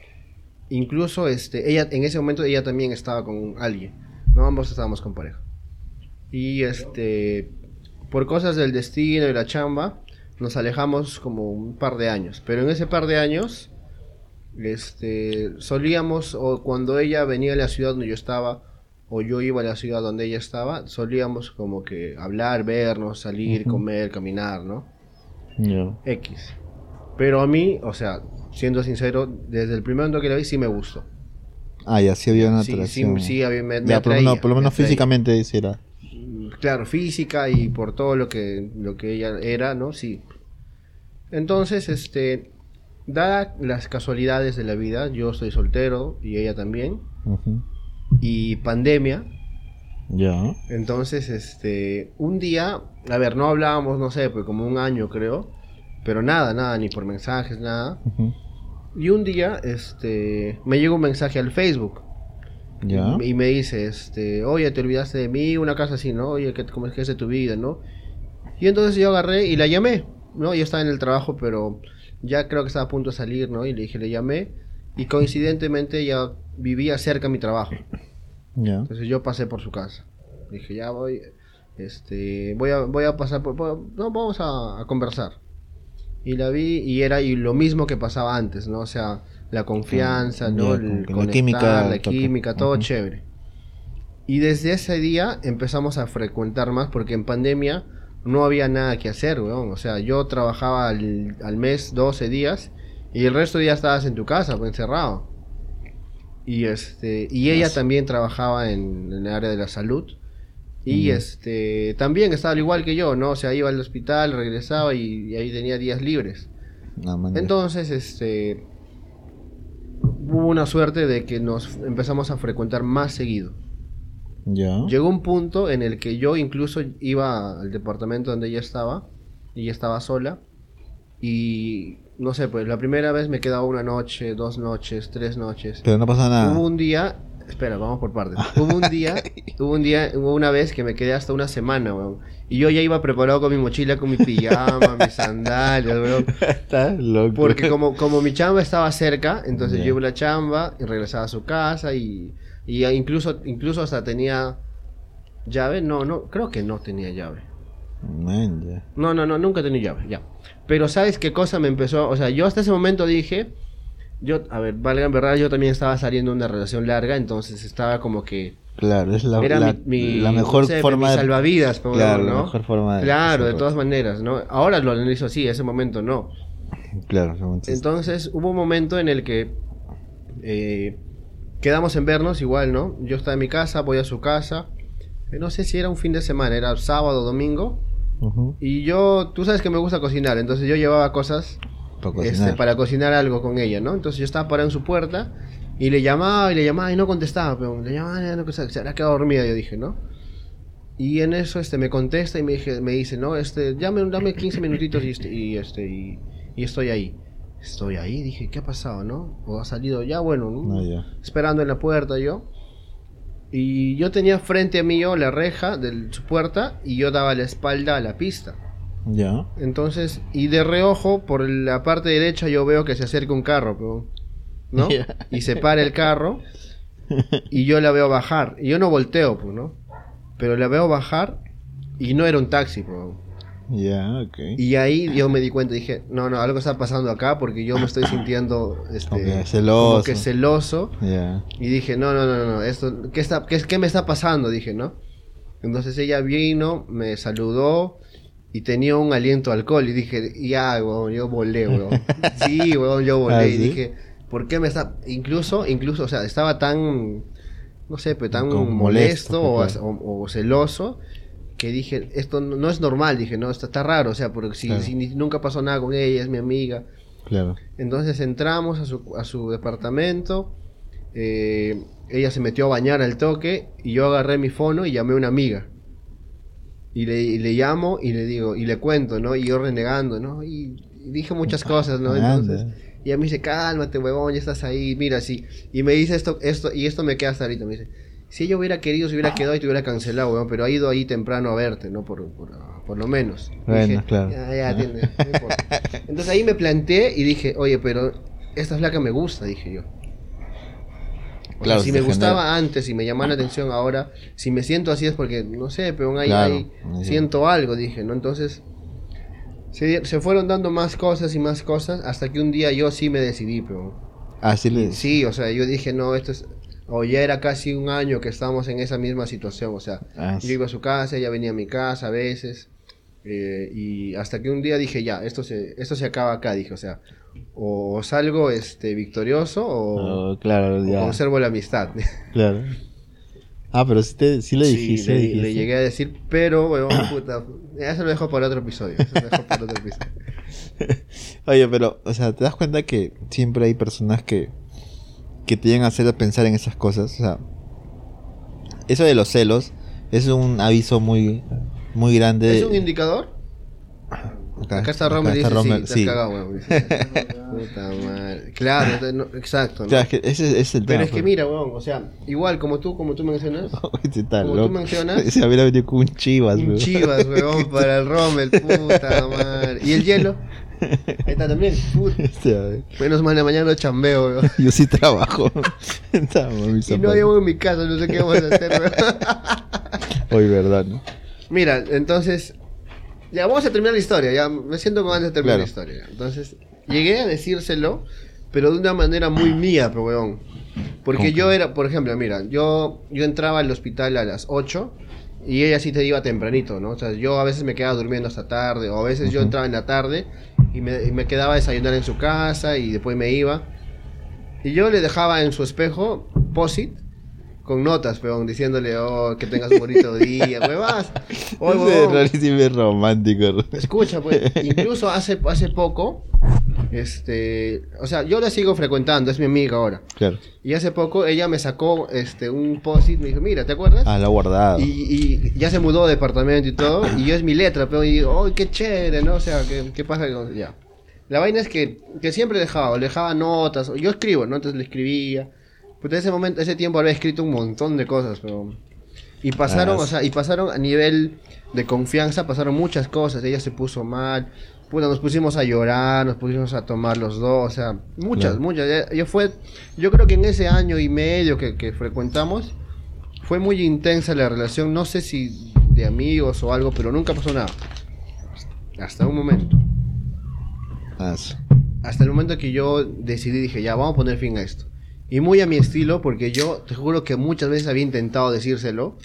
incluso este, ella, en ese momento ella también estaba con alguien, no ambos estábamos con pareja. Y este, por cosas del destino y la chamba, nos alejamos como un par de años, pero en ese par de años, este, solíamos, o cuando ella venía a la ciudad donde yo estaba, o yo iba a la ciudad donde ella estaba, solíamos como que hablar, vernos, salir, comer, caminar, ¿no? Ya. X. Pero a mí, o sea, siendo sincero, desde el primer momento que la vi sí me gustó. Ah, ya, sí había una atracción. sí, sí, había- me, me Ya, por lo atraía, menos, por lo me menos físicamente sí era. Mm, Claro, física y por todo lo que, lo que ella era, ¿no? Sí. Entonces, este, dadas las casualidades de la vida, yo estoy soltero y ella también, Ujú. y pandemia, Ya. entonces, este, un día, a ver, no hablábamos, no sé, pues como un año creo, pero nada, nada, ni por mensajes, nada. Y un día, este, me llega un mensaje al Facebook. Ya. Y me dice, este, oye, te olvidaste de mí, una cosa así, ¿no? Oye, ¿qué, ¿cómo es que es de tu vida, no? Y entonces yo agarré y la llamé, ¿no? Yo estaba en el trabajo, pero ya creo que estaba a punto de salir, ¿no? Y le dije, le llamé. Y coincidentemente ella vivía cerca de mi trabajo. Ya. Entonces yo pasé por su casa. Dije, ya voy, este, voy a, voy a pasar por, no, vamos a, a conversar. Y la vi y era y lo mismo que pasaba antes, ¿no? O sea, la confianza, Ya, ¿no? El la conectar, química la química, todo Ujú. chévere. Y desde ese día empezamos a frecuentar más porque en pandemia no había nada que hacer, weón. O sea, yo trabajaba al, al mes 12 días y el resto de días estabas en tu casa, pues, encerrado. Y este y ella Así. también trabajaba en, en el área de la salud. Y este también estaba al igual que yo, ¿no? O sea, iba al hospital, regresaba y, y ahí tenía días libres. No. Entonces, este hubo una suerte de que nos empezamos a frecuentar más seguido. Ya. Llegó un punto en el que yo incluso iba al departamento donde ella estaba, y ella estaba sola, y no sé, pues la primera vez me quedaba una noche, dos noches, tres noches. Pero no pasa nada. Hubo un día, espera, vamos por partes. Hubo un día, hubo un día, hubo una vez que me quedé hasta una semana, weón. Y yo ya iba preparado con mi mochila, con mi pijama, mis sandalias, weón. Está loco. Porque como, como mi chamba estaba cerca, entonces Ya. yo iba a la chamba y regresaba a su casa y, y incluso, incluso hasta tenía llave. No, no, creo que no tenía llave. Man. No, no, no, nunca tenía llave, ya. Pero ¿sabes qué cosa me empezó? O sea, yo hasta ese momento dije, yo, a ver, valga en verdad, yo también estaba saliendo de una relación larga, entonces estaba como que... Claro, es la, era la, mi, mi- la mejor no sé, forma de- salvavidas, por Claro, ¿no? la mejor forma de. Claro, de todas maneras, ¿no? Ahora lo analizo así, ese momento no. Claro, entonces- Entonces hubo un momento en el que eh, quedamos en vernos igual, ¿no? Yo estaba en mi casa, voy a su casa. Eh, No sé si era un fin de semana, era sábado, domingo. Y yo, tú sabes que me gusta cocinar, entonces yo llevaba cosas Para este, cocinar. para cocinar algo con ella, ¿no? Entonces yo estaba parado en su puerta y le llamaba y le llamaba y no contestaba, pero le llamaba y no contestaba, se habrá quedado dormida, yo dije, ¿no? Y en eso este me contesta y me, dije, me dice, no, este, dame, dame 15 minutitos y, este, y, este, y, y estoy ahí. Estoy ahí, dije, ¿qué ha pasado, no? O ha salido, ya bueno, ¿no? No, ya. esperando en la puerta yo. Y yo tenía frente a mí yo la reja de su puerta y yo daba la espalda a la pista. Ya. Entonces, y de reojo, por la parte derecha yo veo que se acerca un carro, pero, ¿no? Y se para el carro y yo la veo bajar. Y yo no volteo, pues, ¿no? Pero la veo bajar y no era un taxi, pues. Ya, ok. Y ahí yo me di cuenta, dije, no, no, algo está pasando acá porque yo me estoy sintiendo este, celoso. como que celoso. Y dije, no, no, no, no, esto, ¿qué, está, qué, qué me está pasando? Dije, ¿no? Entonces ella vino, me saludó y tenía un aliento a alcohol. Y dije, ya, weón, yo volé, weón. Sí, weón, yo volé. ¿Ah, y dije, ¿por qué me está...? Incluso, incluso, o sea, estaba tan, no sé, pues tan Como molesto, molesto, o, claro. o- o celoso que dije, esto no, no es normal. Dije, no, esto está raro. O sea, porque si, Claro. si nunca pasó nada con ella, es mi amiga. Claro. Entonces entramos a su, a su departamento. eh, ella se metió a bañar al toque y yo agarré mi fono y llamé a una amiga. Y le, y le llamo y le digo, y le cuento, ¿no? Y yo renegando, ¿no? Y, y dije muchas cosas, ¿no? Entonces, y ella me dice, cálmate, huevón, ya estás ahí, mira, sí. Y me dice esto, esto, y esto me queda hasta ahorita, me dice, si ella hubiera querido, se hubiera quedado y te hubiera cancelado, pero ha ido ahí temprano a verte, ¿no? Por, por, por lo menos. Bueno, claro. Ya, ya, tiene, no importa. Entonces ahí me planteé y dije, oye, pero esta flaca me gusta, dije yo. O sea, Claro, si me gustaba genera- antes y me llamaba la atención ahora, si me siento así es porque, no sé, pero ahí, Claro, ahí sí. siento algo, dije, ¿no? Entonces, se, se fueron dando más cosas y más cosas hasta que un día yo sí me decidí, pero... Así le. Sí, o sea, yo dije, no, esto es... O ya era casi un año que estábamos en esa misma situación, o sea, Ah, yo sí. iba a su casa, ella venía a mi casa a veces, eh, y hasta que un día dije, ya, esto se, esto se acaba acá, dije, o sea, o salgo este, victorioso o, Oh, claro, o ya. conservo la amistad. Claro. Ah, pero sí, te, sí le Sí, dijiste. le, dijiste. le llegué a decir, pero, weón, puta, eso lo dejo para otro episodio, eso lo dejo para otro episodio. Oye, pero, o sea, ¿te das cuenta que siempre hay personas que, que te llegan a hacer pensar en esas cosas? O sea, eso de los celos es un aviso muy, muy grande. ¿Es un indicador? Acá- Acá, está Rommel dice, Rommel, sí, sí. cagado, weón. Dice, Puta madre. Claro, no, exacto. ¿no? Claro, es que ese, ese es el Pero tema. es que pues. mira, weón, o sea, igual como tú, como tú mencionas, como tú mencionas, Se hubiera venido con un chivas, un weón. chivas, weón, para el Rommel, puta madre. ¿Y el hielo? Ahí está también. Este. Menos mal, la mañana lo chambeo, weón. Yo sí trabajo. Estamos, Y no llevo en mi casa, no sé qué vamos a hacer. Hoy, verdad, ¿no? Mira, entonces. Ya, vamos a terminar la historia. Ya me siento como antes de terminar Claro. la historia. Entonces, llegué a decírselo, pero de una manera muy mía, pero weón. Porque ¿Cómo yo era, por ejemplo, mira, yo, yo entraba al hospital a las 8 y ella sí te iba tempranito, ¿no? O sea, yo a veces me quedaba durmiendo hasta tarde, o a veces yo entraba en la tarde y me, y me quedaba a desayunar en su casa y después me iba. Y yo le dejaba en su espejo posit con notas, peón, diciéndole, oh, que tengas un bonito día, huevas. Oh, huevón. rarísimo es romántico. Escucha, pues, incluso hace, hace poco, este, o sea, yo la sigo frecuentando, es mi amiga ahora. Claro. Y hace poco ella me sacó este un post-it, me dijo, mira, ¿te acuerdas? Ah, lo ha guardado. Y, y ya se mudó de departamento y todo, y yo es mi letra, pero y digo, ¡oh, qué chévere! ¿no? O sea, ¿qué, qué pasa? Ya. La vaina es que, que siempre dejaba, dejaba notas, yo escribo, ¿no? Entonces le escribía. Pues en ese momento, ese tiempo había escrito un montón de cosas, pero... Y pasaron, Ah, o sea, y pasaron a nivel de confianza, pasaron muchas cosas, ella se puso mal, puta, nos pusimos a llorar, nos pusimos a tomar los dos, o sea, muchas, muchas. Yo fue, yo creo que en ese año y medio que, que frecuentamos, fue muy intensa la relación, no sé si de amigos o algo, pero nunca pasó nada. Hasta un momento. Hasta el momento que yo decidí, dije, ya, vamos a poner fin a esto. Y muy a mi estilo, porque yo te juro que muchas veces había intentado decírselo,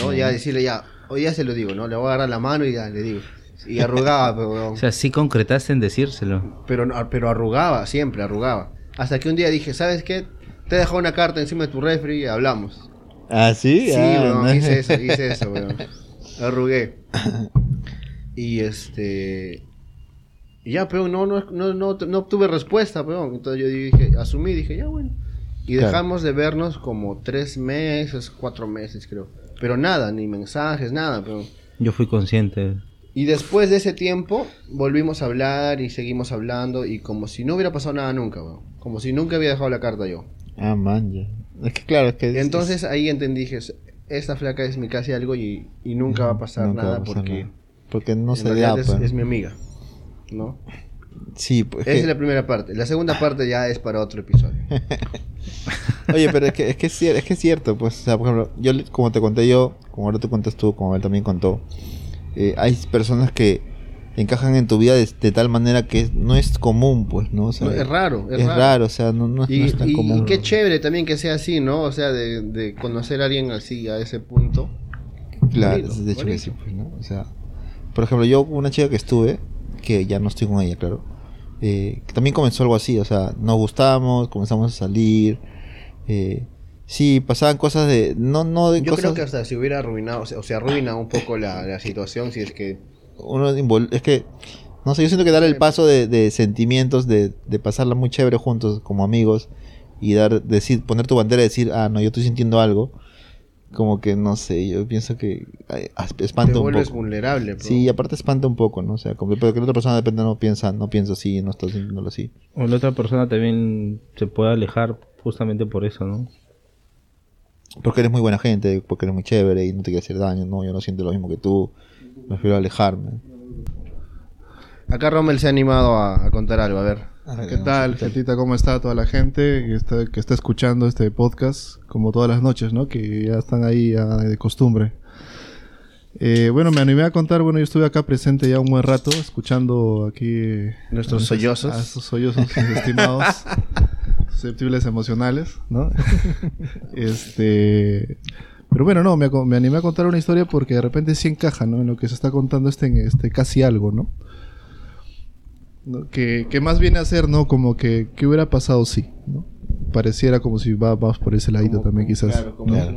¿no? Ya decirle, ya, hoy ya se lo digo, ¿no? Le voy a agarrar la mano y ya le digo. Y arrugaba, pero. O sea, sí concretaste en decírselo. pero, pero arrugaba, siempre arrugaba. Hasta que un día dije, ¿sabes qué? Te he dejado una carta encima de tu refri y hablamos. Ah, sí. Sí, ah, no. hice eso, hice eso, weón. Arrugué. Y este. Y ya, pero no, no, no, no, no obtuve respuesta, peón. Entonces yo dije, asumí, dije, ya bueno. Y Claro. dejamos de vernos como tres meses, cuatro meses, creo. Pero nada, ni mensajes, nada, peón. Yo fui consciente. Y después de ese tiempo, volvimos a hablar y seguimos hablando. Y como si no hubiera pasado nada nunca, weón. Como si nunca había dejado la carta yo. Ah, man, ya. Es que claro, es que. es- Entonces ahí entendí, dije, esta flaca es mi casi algo y, y nunca va a pasar nada a pasar porque nada. Porque no en se da, es, pues. es mi amiga. ¿No? Sí, pues. Esa que- es la primera parte. La segunda parte ya es para otro episodio. Oye, pero es que es, que es, es que es cierto, pues, o sea, por ejemplo, yo, como te conté yo, como ahora tú cuentas tú, como él también contó, eh, hay personas que encajan en tu vida de, de tal manera que no es común, pues, ¿no? O sea, No, es raro, es es raro. raro, o sea, no, no, Y, no es tan y- común. y qué chévere también que sea así, ¿no? O sea, de, de conocer a alguien así, a ese punto. Claro, Bonito, de hecho que bonito. sí, pues, ¿no? O sea, por ejemplo, yo una chica que estuve, que ya no estoy con ella, claro, eh, que también comenzó algo así, o sea, nos gustamos, comenzamos a salir, eh, sí, pasaban cosas de, no, no de Yo cosas, creo que hasta se hubiera arruinado, o sea, se arruina un poco la, la situación si es que... uno invol- es que, no sé, yo siento que dar el paso de, de sentimientos, de, de pasarla muy chévere juntos como amigos y dar, decir, poner tu bandera y decir, ah, no, yo estoy sintiendo algo, como que, no sé, yo pienso que ay, Te espanta un vuelves poco. vulnerable. bro. Sí, y aparte espanta un poco, ¿no? O sea, como pero que la otra persona de repente no piensa, no piensa así, no está sintiéndolo así. O la otra persona también se puede alejar justamente por eso, ¿no? Porque eres muy buena gente, porque eres muy chévere y no te quiere hacer daño, no, yo no siento lo mismo que tú, prefiero alejarme. Acá Rommel se ha animado a, a contar algo, a ver. ¿Qué tal, gentita? ¿Cómo está toda la gente que está, que está escuchando este podcast? Como todas las noches, ¿no? Que ya están ahí ya de costumbre. Eh, bueno, me animé a contar, bueno, yo estuve acá presente ya un buen rato, escuchando aquí... eh, Nuestros a sollozos. A estos sollozos estimados, susceptibles emocionales, ¿no? este... Pero bueno, no, me, me animé a contar una historia porque de repente sí encaja, ¿no? En lo que se está contando este, este casi algo, ¿no? ¿No? Que, que más viene a ser, ¿no? Como que, ¿qué hubiera pasado si? ¿no? Pareciera como si va más por ese ladito Como- también, quizás. Claro, como una-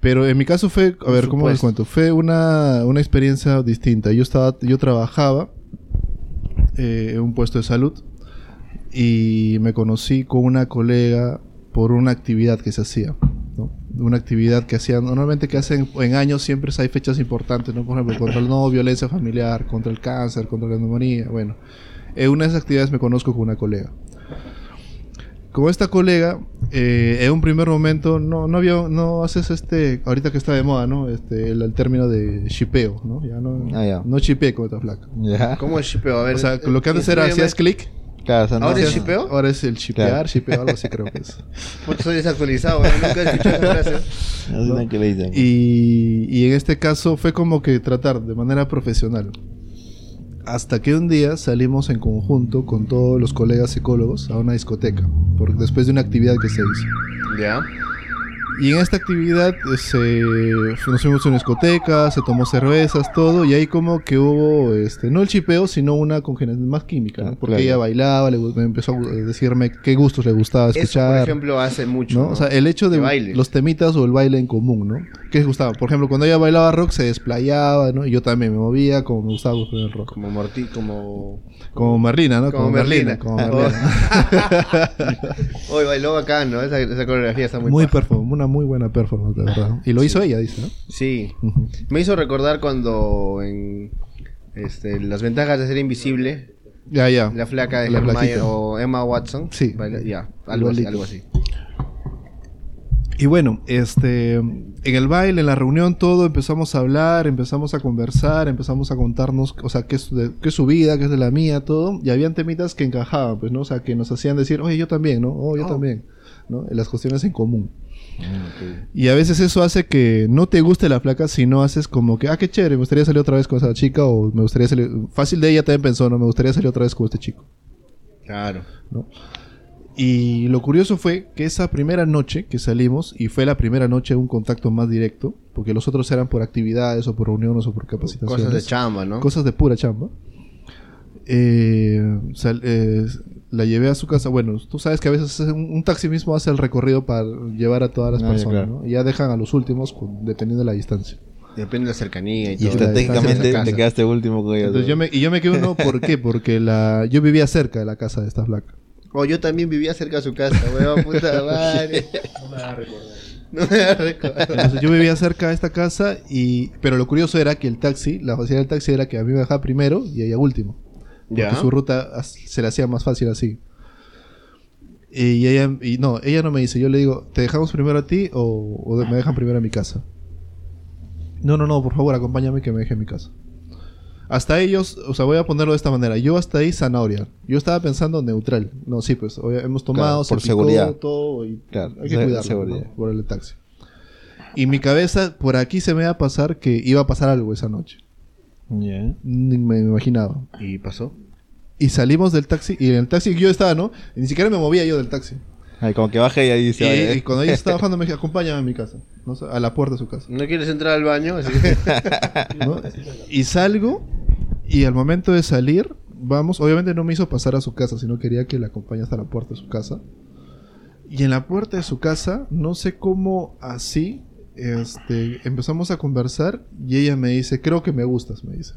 Pero en mi caso fue, a ver, ¿cómo les cuento? Fue una, una experiencia distinta. Yo estaba, yo trabajaba eh, en un puesto de salud y me conocí con una colega por una actividad que se hacía. Una actividad que hacían, normalmente que hacen en años siempre hay fechas importantes, ¿no? Por ejemplo, contra el no violencia familiar, contra el cáncer, contra la neumonía, bueno. En una de esas actividades me conozco con una colega. Con esta colega, eh, en un primer momento, no, no había, no haces este, ahorita que está de moda, ¿no? Este, el, el término de shipeo, ¿no? Ya no, Ah, ya. no shipeé con esta flaca. Ya. ¿Cómo es shipeo? A ver. O sea, lo que antes era, hacías clic, Claro, o sea, no- ¿Ahora es sí, shipeo? ahora es el shipear, Claro. shipeo, algo así creo que es. Puta, soy desactualizado, ¿eh? nunca he escuchado esa frase. No que le dicen. Y, y en este caso fue como que tratar de manera profesional. Hasta que un día salimos en conjunto con todos los colegas psicólogos a una discoteca, por, después de una actividad que se hizo. Ya. Y en esta actividad eh, se, nos fuimos a una discoteca, se tomó cervezas, todo, y ahí como que hubo, este, no el chipeo, sino una congenialidad más química, ¿no? Porque claro. ella bailaba, le, me empezó a decirme qué gustos le gustaba Eso, escuchar. por ejemplo, hace mucho. ¿no? ¿no? O sea, el hecho de baile. los temitas o el baile en común, ¿no? ¿Qué les gustaba? Por ejemplo, cuando ella bailaba rock se desplayaba, ¿no? Y yo también me movía como me gustaba el rock. Como Morty, como. Como Merlina, ¿no? Como Merlina. como Ah, Merlina. Hoy bailó bacán, ¿no? Esa, esa coreografía está muy. Muy paja. perform- una muy buena performance, de verdad. Y lo hizo ella, dice, ¿no? Sí. Me hizo recordar cuando en. Este, las ventajas de ser invisible, Ya, ya. la flaca de La Hermione o Emma Watson. Sí. baila- ya, algo así, algo así. Y bueno, este, en el baile, en la reunión, todo, empezamos a hablar, empezamos a conversar, empezamos a contarnos, o sea, qué es, de- qué es su vida, qué es de la mía, todo. Y habían temitas que encajaban, pues, ¿no? O sea, que nos hacían decir, oye, yo también, ¿no? Oh, yo Oh. también, ¿no? Las cuestiones en común. Y a veces eso hace que no te guste la flaca, sino haces como que, ah, qué chévere, me gustaría salir otra vez con esa chica, o me gustaría salir, fácil de ella también pensó, ¿no? Me gustaría salir otra vez con este chico. Claro. ¿no? Y lo curioso fue que esa primera noche que salimos, y fue la primera noche de un contacto más directo, porque los otros eran por actividades o por reuniones o por capacitaciones. Cosas de chamba, ¿no? Cosas de pura chamba. Eh, sal- eh, la llevé a su casa. Bueno, tú sabes que a veces un, un taxi mismo hace el recorrido para llevar a todas las Ah, ya, personas, claro. ¿no? Y ya dejan a los últimos con- dependiendo de la distancia. Depende de la cercanía y, Y todo. estratégicamente te quedaste último con ella. Entonces yo me, y yo me quedé uno, ¿por qué? Porque la, yo vivía cerca de la casa de esta flaca. Oh, yo también vivía cerca de su casa, weón, puta madre. No me va a recordar. No me va a recordar. Entonces yo vivía cerca de esta casa y pero lo curioso era que el taxi, la facilidad del taxi era que a mí me dejaba primero y a ella último. Porque Ya. su ruta se le hacía más fácil así. Y ella y no, ella no me dice, yo le digo, ¿te dejamos primero a ti o, o me dejan primero a mi casa? No, no, no, por favor, acompáñame que me deje en mi casa. Hasta ellos, o sea, voy a ponerlo de esta manera. Yo hasta ahí zanahoria. Yo estaba pensando neutral. No, sí, pues hemos tomado, Claro, se por picó, seguridad. todo y Claro, hay que cuidarlo seguridad. ¿no? por el taxi. Y mi cabeza, por aquí se me iba a pasar que iba a pasar algo esa noche. Ya. Ni me imaginaba. ¿Y pasó? Y salimos del taxi, y en el taxi yo estaba, ¿no? Y ni siquiera me movía yo del taxi. Ay, como que baja y ahí dice. y, "Oye, y cuando ella estaba bajando me dijo, acompáñame a mi casa, ¿no? A la puerta de su casa. ¿No quieres entrar al baño? Así ¿no? Y salgo, y al momento de salir, vamos, obviamente no me hizo pasar a su casa, sino quería que la acompañe hasta la puerta de su casa. Y en la puerta de su casa, no sé cómo así, este, empezamos a conversar y ella me dice, creo que me gustas, me dice.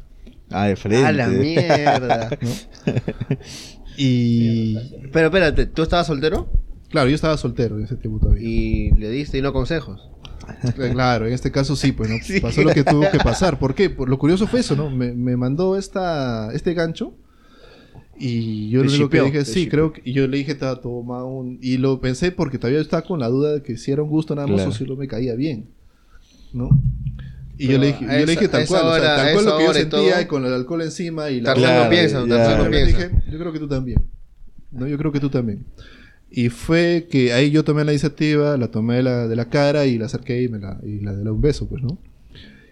Ah, de frente. ¡A la mierda! Y Pero espérate, ¿tú estabas soltero? claro, yo estaba soltero en ese tiempo todavía. Y le diste y no consejos. Eh, Claro, en este caso sí, pues no Sí. pasó lo que tuvo que pasar. ¿Por qué? Por, lo curioso fue eso, ¿no? Me, me mandó esta, este gancho y yo lo único que dije, sí, creo que y yo le dije, "Ta, toma un y lo pensé porque todavía estaba con la duda de que si era un gusto nada más Claro. o si no me caía bien, ¿no? Y Pero yo le dije, a yo le dije esa- tal cual, esa o sea, hora- tal cual esa lo que yo hora sentía y con el alcohol encima y la Claro, no piensa, no piensa. dije, yo creo que tú también. No, yo creo que tú también. Y fue que ahí yo tomé la iniciativa, la tomé de la, de la cara y la acerqué y me la, y la di un beso, pues, ¿no?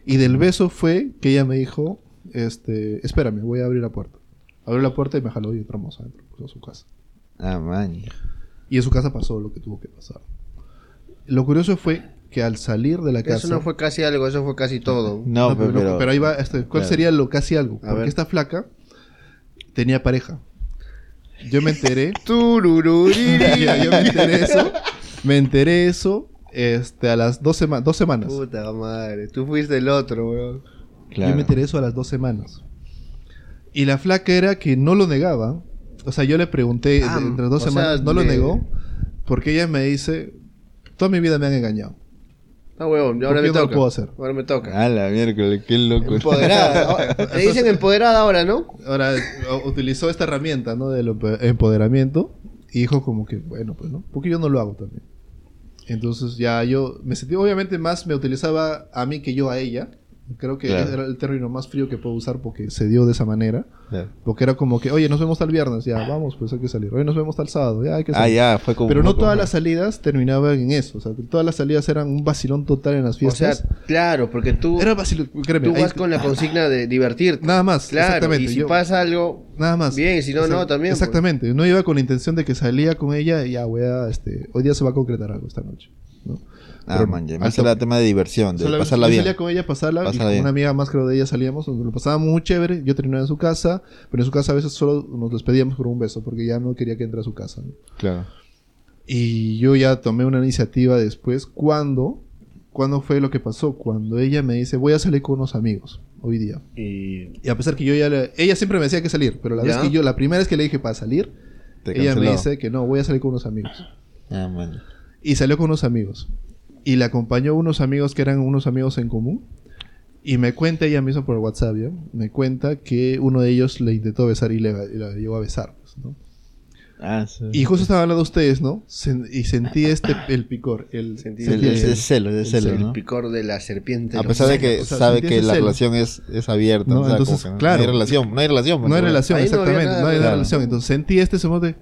Y del beso fue que ella me dijo, este, espérame, voy a abrir la puerta. Abrió la puerta y me jaló y entramos adentro, pues, a su casa. Ah, man. Y en su casa pasó lo que tuvo que pasar. Lo curioso fue que al salir de la casa... Eso no fue casi algo, eso fue casi todo. No, No, pero, pero, pero ahí va, este, ¿cuál claro. sería lo casi algo? A Porque ver. esta flaca tenía pareja. Yo me enteré. Ya, yo me enteré eso. Me enteré eso este, a las dos, sema- dos semanas. Puta madre, tú fuiste el otro, weón. Claro. Yo me enteré eso a las dos semanas. Y la flaca era que no lo negaba. O sea, yo le pregunté Ah, entre dos semanas, sea, no lo negó. Porque ella me dice, toda mi vida me han engañado. Ah, huevón, ahora me yo no lo toca. puedo hacer. Ahora me toca. A la miércoles, qué loco. Empoderada. Le dicen empoderada ahora, ¿no? Ahora utilizó esta herramienta, ¿no? Del empoderamiento y dijo como que, bueno, pues, ¿no? Porque yo no lo hago también. Entonces ya yo me sentí, obviamente más me utilizaba a mí que yo a ella. Creo que Claro. era el término más frío que puedo usar porque se dio de esa manera. Porque era como que, oye, nos vemos tal viernes, ya, vamos, pues hay que salir. Oye, nos vemos tal sábado, ya hay que Ah, salir. ya, fue como. Pero no como- todas las salidas terminaban en eso. O sea, todas las salidas eran un vacilón total en las O sea, fiestas. claro, porque tú, era vacilón, créeme. tú ahí- vas con la consigna de divertirte. Nada más, Claro, exactamente. y si Yo- pasa algo, Nada más. Bien, y si no, no, también, pues. Exactamente. No iba con la intención de que salía con ella y ya, voy a, este, hoy día se va a concretar algo esta noche. Ah, man, ya. Más era tema de diversión, de Solo- pasarla yo bien. salía con ella, pasarla, y Pasarla con bien. una amiga más creo de ella salíamos, donde lo pasábamos muy chévere, yo terminaba en su casa, pero en su casa a veces solo nos despedíamos por un beso, porque ya no quería que entre a su casa. ¿no? Claro. Y yo ya tomé una iniciativa después, cuando, cuando fue lo que pasó? Cuando ella me dice, voy a salir con unos amigos hoy día. y Y a pesar que yo ya le- ella siempre me decía que salir, pero la vez ¿Ya? que yo, la primera vez que le dije para salir, Te ella me dice que no, voy a salir con unos amigos. Ah, man. Y salió con unos amigos. Y le acompañó unos amigos que eran unos amigos en común. Y me cuenta ella misma por WhatsApp, ¿ya? Me cuenta que uno de ellos le intentó besar y le, la llegó a besar, pues, ¿no? Ah, sí. Y justo estaba hablando de ustedes, ¿no? Sen- y sentí este, el picor, el, Sentí el- el- celo, el, celo, ¿no? picor de la serpiente. A pesar de que o sea, sabe que la celo. relación es, es abierta. No, o sea, entonces, claro. No hay relación, no hay relación. No hay relación, exactamente. nada, no hay claro. relación. Entonces sentí este semón de...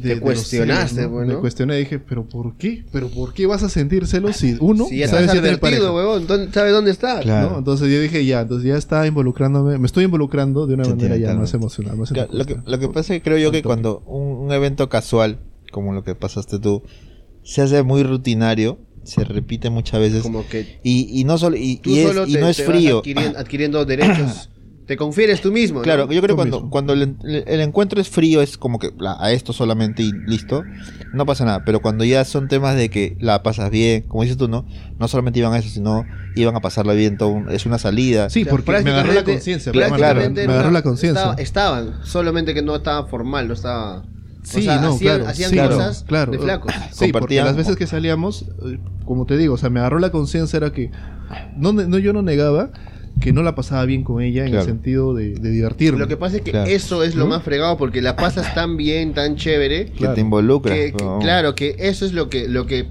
de- de los cuestionaste, celos, ¿no? bueno. Me cuestioné y dije, ¿pero por qué? ¿Pero por qué vas a sentir celos si uno Si ya sabe si tiene pareja? advertido, huevón, ¿dónde- ¿sabe dónde está? Claro. ¿no? Entonces yo dije, ya, entonces ya está involucrándome, me estoy involucrando de una manera ya más emocional. Más Claro, lo, que, lo que pasa es que creo yo que cuando un, un evento casual, como lo que pasaste tú, se hace muy rutinario, se repite muchas veces. Como que Y, y no solo, y, es, solo y te, no es te frío. adquiriendo, adquiriendo derechos. Te confieres tú mismo. ¿no? Claro, yo creo que cuando, mismo. cuando el, encuentro es frío, es como que la- a esto solamente y listo, no pasa nada. Pero cuando ya son temas de que la pasas bien, como dices tú, ¿no? No solamente iban a eso, sino iban a pasarla bien, todo un- es una salida. Sí, O sea, porque me agarró la conciencia. prácticamente me era agarró una- la conciencia. estaba- Estaban, solamente que no estaba formal, no estaba. Sí, o sea, no, hacían, claro, hacían sí, cosas claro. de flacos. Sí, porque Compartían- las veces que salíamos, eh, como te digo, o sea, me agarró la conciencia era que no, no yo no negaba que no la pasaba bien con ella en Claro. el sentido de, de divertirme. Lo que pasa es que Claro. eso es lo ¿No? más fregado porque la pasas tan bien, tan chévere, que claro. te involucra. que, que- claro, que eso es lo que, lo que.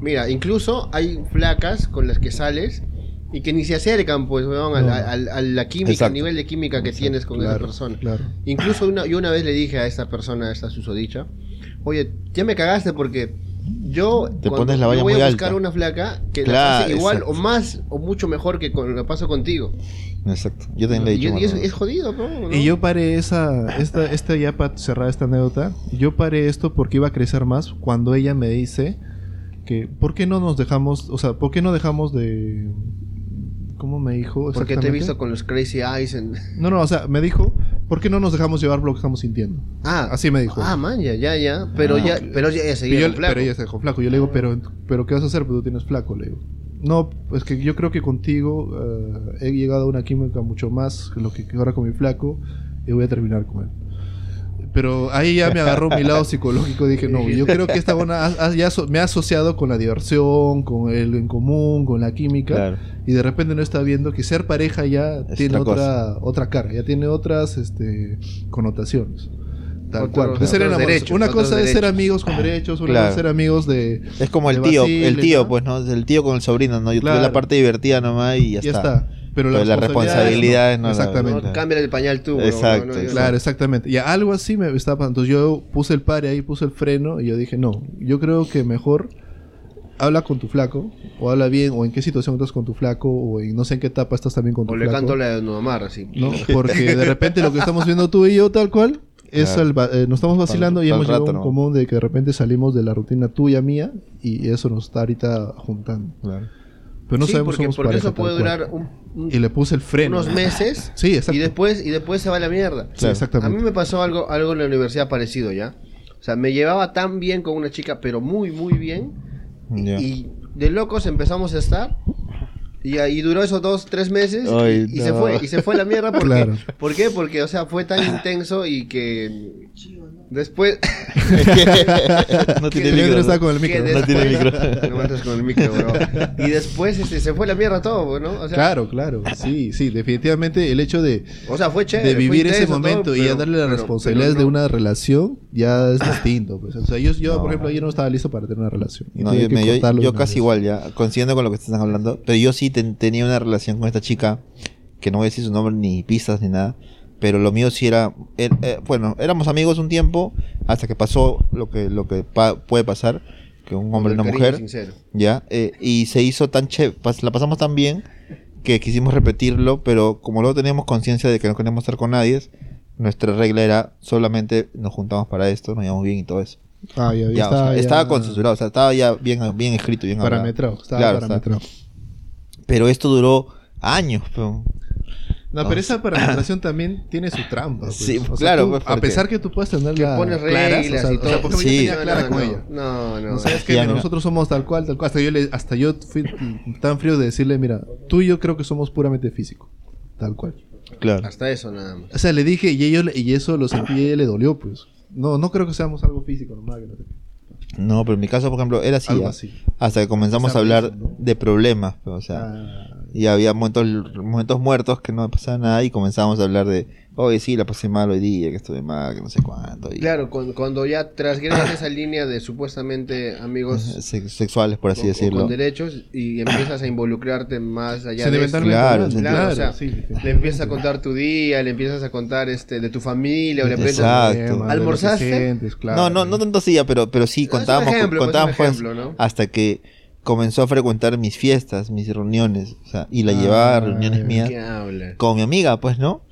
Mira, incluso hay flacas con las que sales y que ni se acercan, pues, weón, a, No. la- a la- a la química, Exacto. al nivel de química que tienes con esa persona. claro. Incluso una, yo una vez le dije a esta persona, a esta susodicha, oye, ya me cagaste porque yo Te pones la valla voy muy a buscar alta. una flaca que Claro, la pase igual exacto. o más o mucho mejor que con, la paso contigo. Exacto. Yo también le he Y, dicho. y es, es jodido, ¿no? Y yo paré esa, esta, esta ya para cerrar esta anécdota, yo paré esto porque iba a crecer más cuando ella me dice que, ¿por qué no nos dejamos, o sea, ¿por qué no dejamos de, ¿cómo me dijo? Porque te he visto con los crazy eyes en... No, no, o sea, me dijo, ¿por qué no nos dejamos llevar por lo que estamos sintiendo? Ah, Así me dijo. Ah, man, ya, ya, ya. Pero Ah, ya, pero ya, Y seguía yo- flaco. Pero ella se dejó flaco. Yo le digo, pero, pero ¿qué vas a hacer? Pues tú tienes flaco, le digo. No, es que yo creo que contigo eh, he llegado a una química mucho más que lo que ahora con mi flaco y voy a terminar con él. Pero ahí ya me agarró mi lado psicológico. Dije, no, yo creo que esta buena ya so- me ha asociado con la diversión, con el en común, con la química. Claro. Y de repente no está viendo que ser pareja ya Es tiene otra otra, otra cara, ya tiene otras este, connotaciones. Tal Otros- cual. De ser derechos, una cosa es ser amigos con derechos, una Claro. cosa es ser amigos de. Es como el de tío, el tío, ¿no? pues, ¿no? El tío con el sobrino, ¿no? Yo tuve Claro. la parte divertida nomás y ya, Ya está. está. Pero, las responsabilidades no la- Exactamente. No, cámbiale el pañal tú. Exacto, no, no, Claro, exactamente. Y algo así me estaba pasando. Entonces yo puse el pare ahí, puse el freno y yo dije, no, yo creo que mejor habla con tu flaco, o habla bien, o en qué situación estás con tu flaco, o en no sé en qué etapa estás también con tu O le flaco. canto la de Nomar, así. ¿no? Porque de repente lo que estamos viendo tú y yo tal cual es Claro. el eh, nos estamos vacilando y Pa'l hemos llegado a un ¿no? común de que de repente salimos de la rutina tuya mía y eso nos está ahorita juntando. Claro. Pero no sí, sabemos porque, somos porque pareja, eso puede durar un- un- y le puse el freno. unos meses Sí, exacto. y después y después se va a la mierda. Sí, Claro. A exactamente. mí me pasó algo algo en la universidad parecido ya. O sea, me llevaba tan bien con una chica, pero muy muy bien. y- Ya. Y de locos empezamos a estar. Y ahí duró esos dos, tres meses y- Ay, y, se no. fue, y se fue a la mierda porque, Claro. ¿por qué? Porque, o sea, fue tan intenso y que Después. no tiene El micro. está con el micro. No tiene micro. No con el micro, bro. Y después este, se fue la mierda todo, ¿no? O sea, Claro, claro. Sí, sí, definitivamente el hecho de, O sea, fue chévere. de vivir ese momento todo, y ya pero- darle las pero- responsabilidades pero de no. una relación ya es distinto. Pues. O sea, yo, yo No. por ejemplo, yo no estaba listo para tener una relación. No, yo, me- yo- yo casi vez. igual ya, coincidiendo con lo que están hablando, pero yo sí ten- tenía una relación con esta chica, que no voy a decir su nombre ni pistas ni nada, pero lo mío sí era, er- eh, bueno, éramos amigos un tiempo, hasta que pasó lo que, lo que pa- puede pasar, que un hombre y una mujer, sincero. ya, eh, y se hizo tan chévere, la pasamos tan bien, que quisimos repetirlo, pero como luego teníamos conciencia de que no queríamos estar con nadie, nuestra regla era solamente nos juntamos para esto, nos llevamos bien y todo eso. Ah, ya, ya Ya, o sea, estaba, ya estaba consensuado, o sea, estaba ya bien, bien escrito, bien hablado. parametrado. Estaba Claro, parametrado. Pero esto duró años, pero- No, pero esa parametración también tiene su trampa. pues. Sí, O sea, claro, tú, pues, a pesar que tú puedas tener Que pones claras, reglas o sea, y o sea, todo. por ejemplo, Sí. yo tenía clara no, con no, ella. No, no. No sabes que mira, nosotros somos tal cual, tal cual. Hasta yo, le, hasta yo fui tan frío de decirle, mira, tú y yo creo que somos puramente físico. Tal cual. claro. Hasta eso nada más. O sea, le dije y, ello, y eso lo sentí y le dolió, pues. No, no creo que seamos algo físico nomás. Que no qué. No, pero en mi caso, por ejemplo, era así. Así. Hasta que comenzamos O a hablar eso, ¿no? de problemas, pues, o sea, Ah, y había momentos, momentos muertos que no pasaba nada y comenzamos a hablar de, oye, sí, la pasé mal hoy día, que estuve mal, que no sé cuánto. Y, Claro, cuando, cuando ya transgredes esa línea de supuestamente amigos se- sexuales, por así con, decirlo. con derechos y empiezas a involucrarte más allá de eso. Claro, hablando, Claro, o sea, sí, le empiezas a contar tu día, le empiezas a contar este de tu familia o le empiezas Exacto. ¿Almorzaste? sientes, claro. No, no, no tanto así, ya, pero, pero sí contábamos, ejemplo, pues, contábamos cosas ejemplo, ¿no? hasta que comenzó a frecuentar mis fiestas, mis reuniones, o sea, y la Ah, llevaba a reuniones ya. mías como mi amiga, pues, ¿no?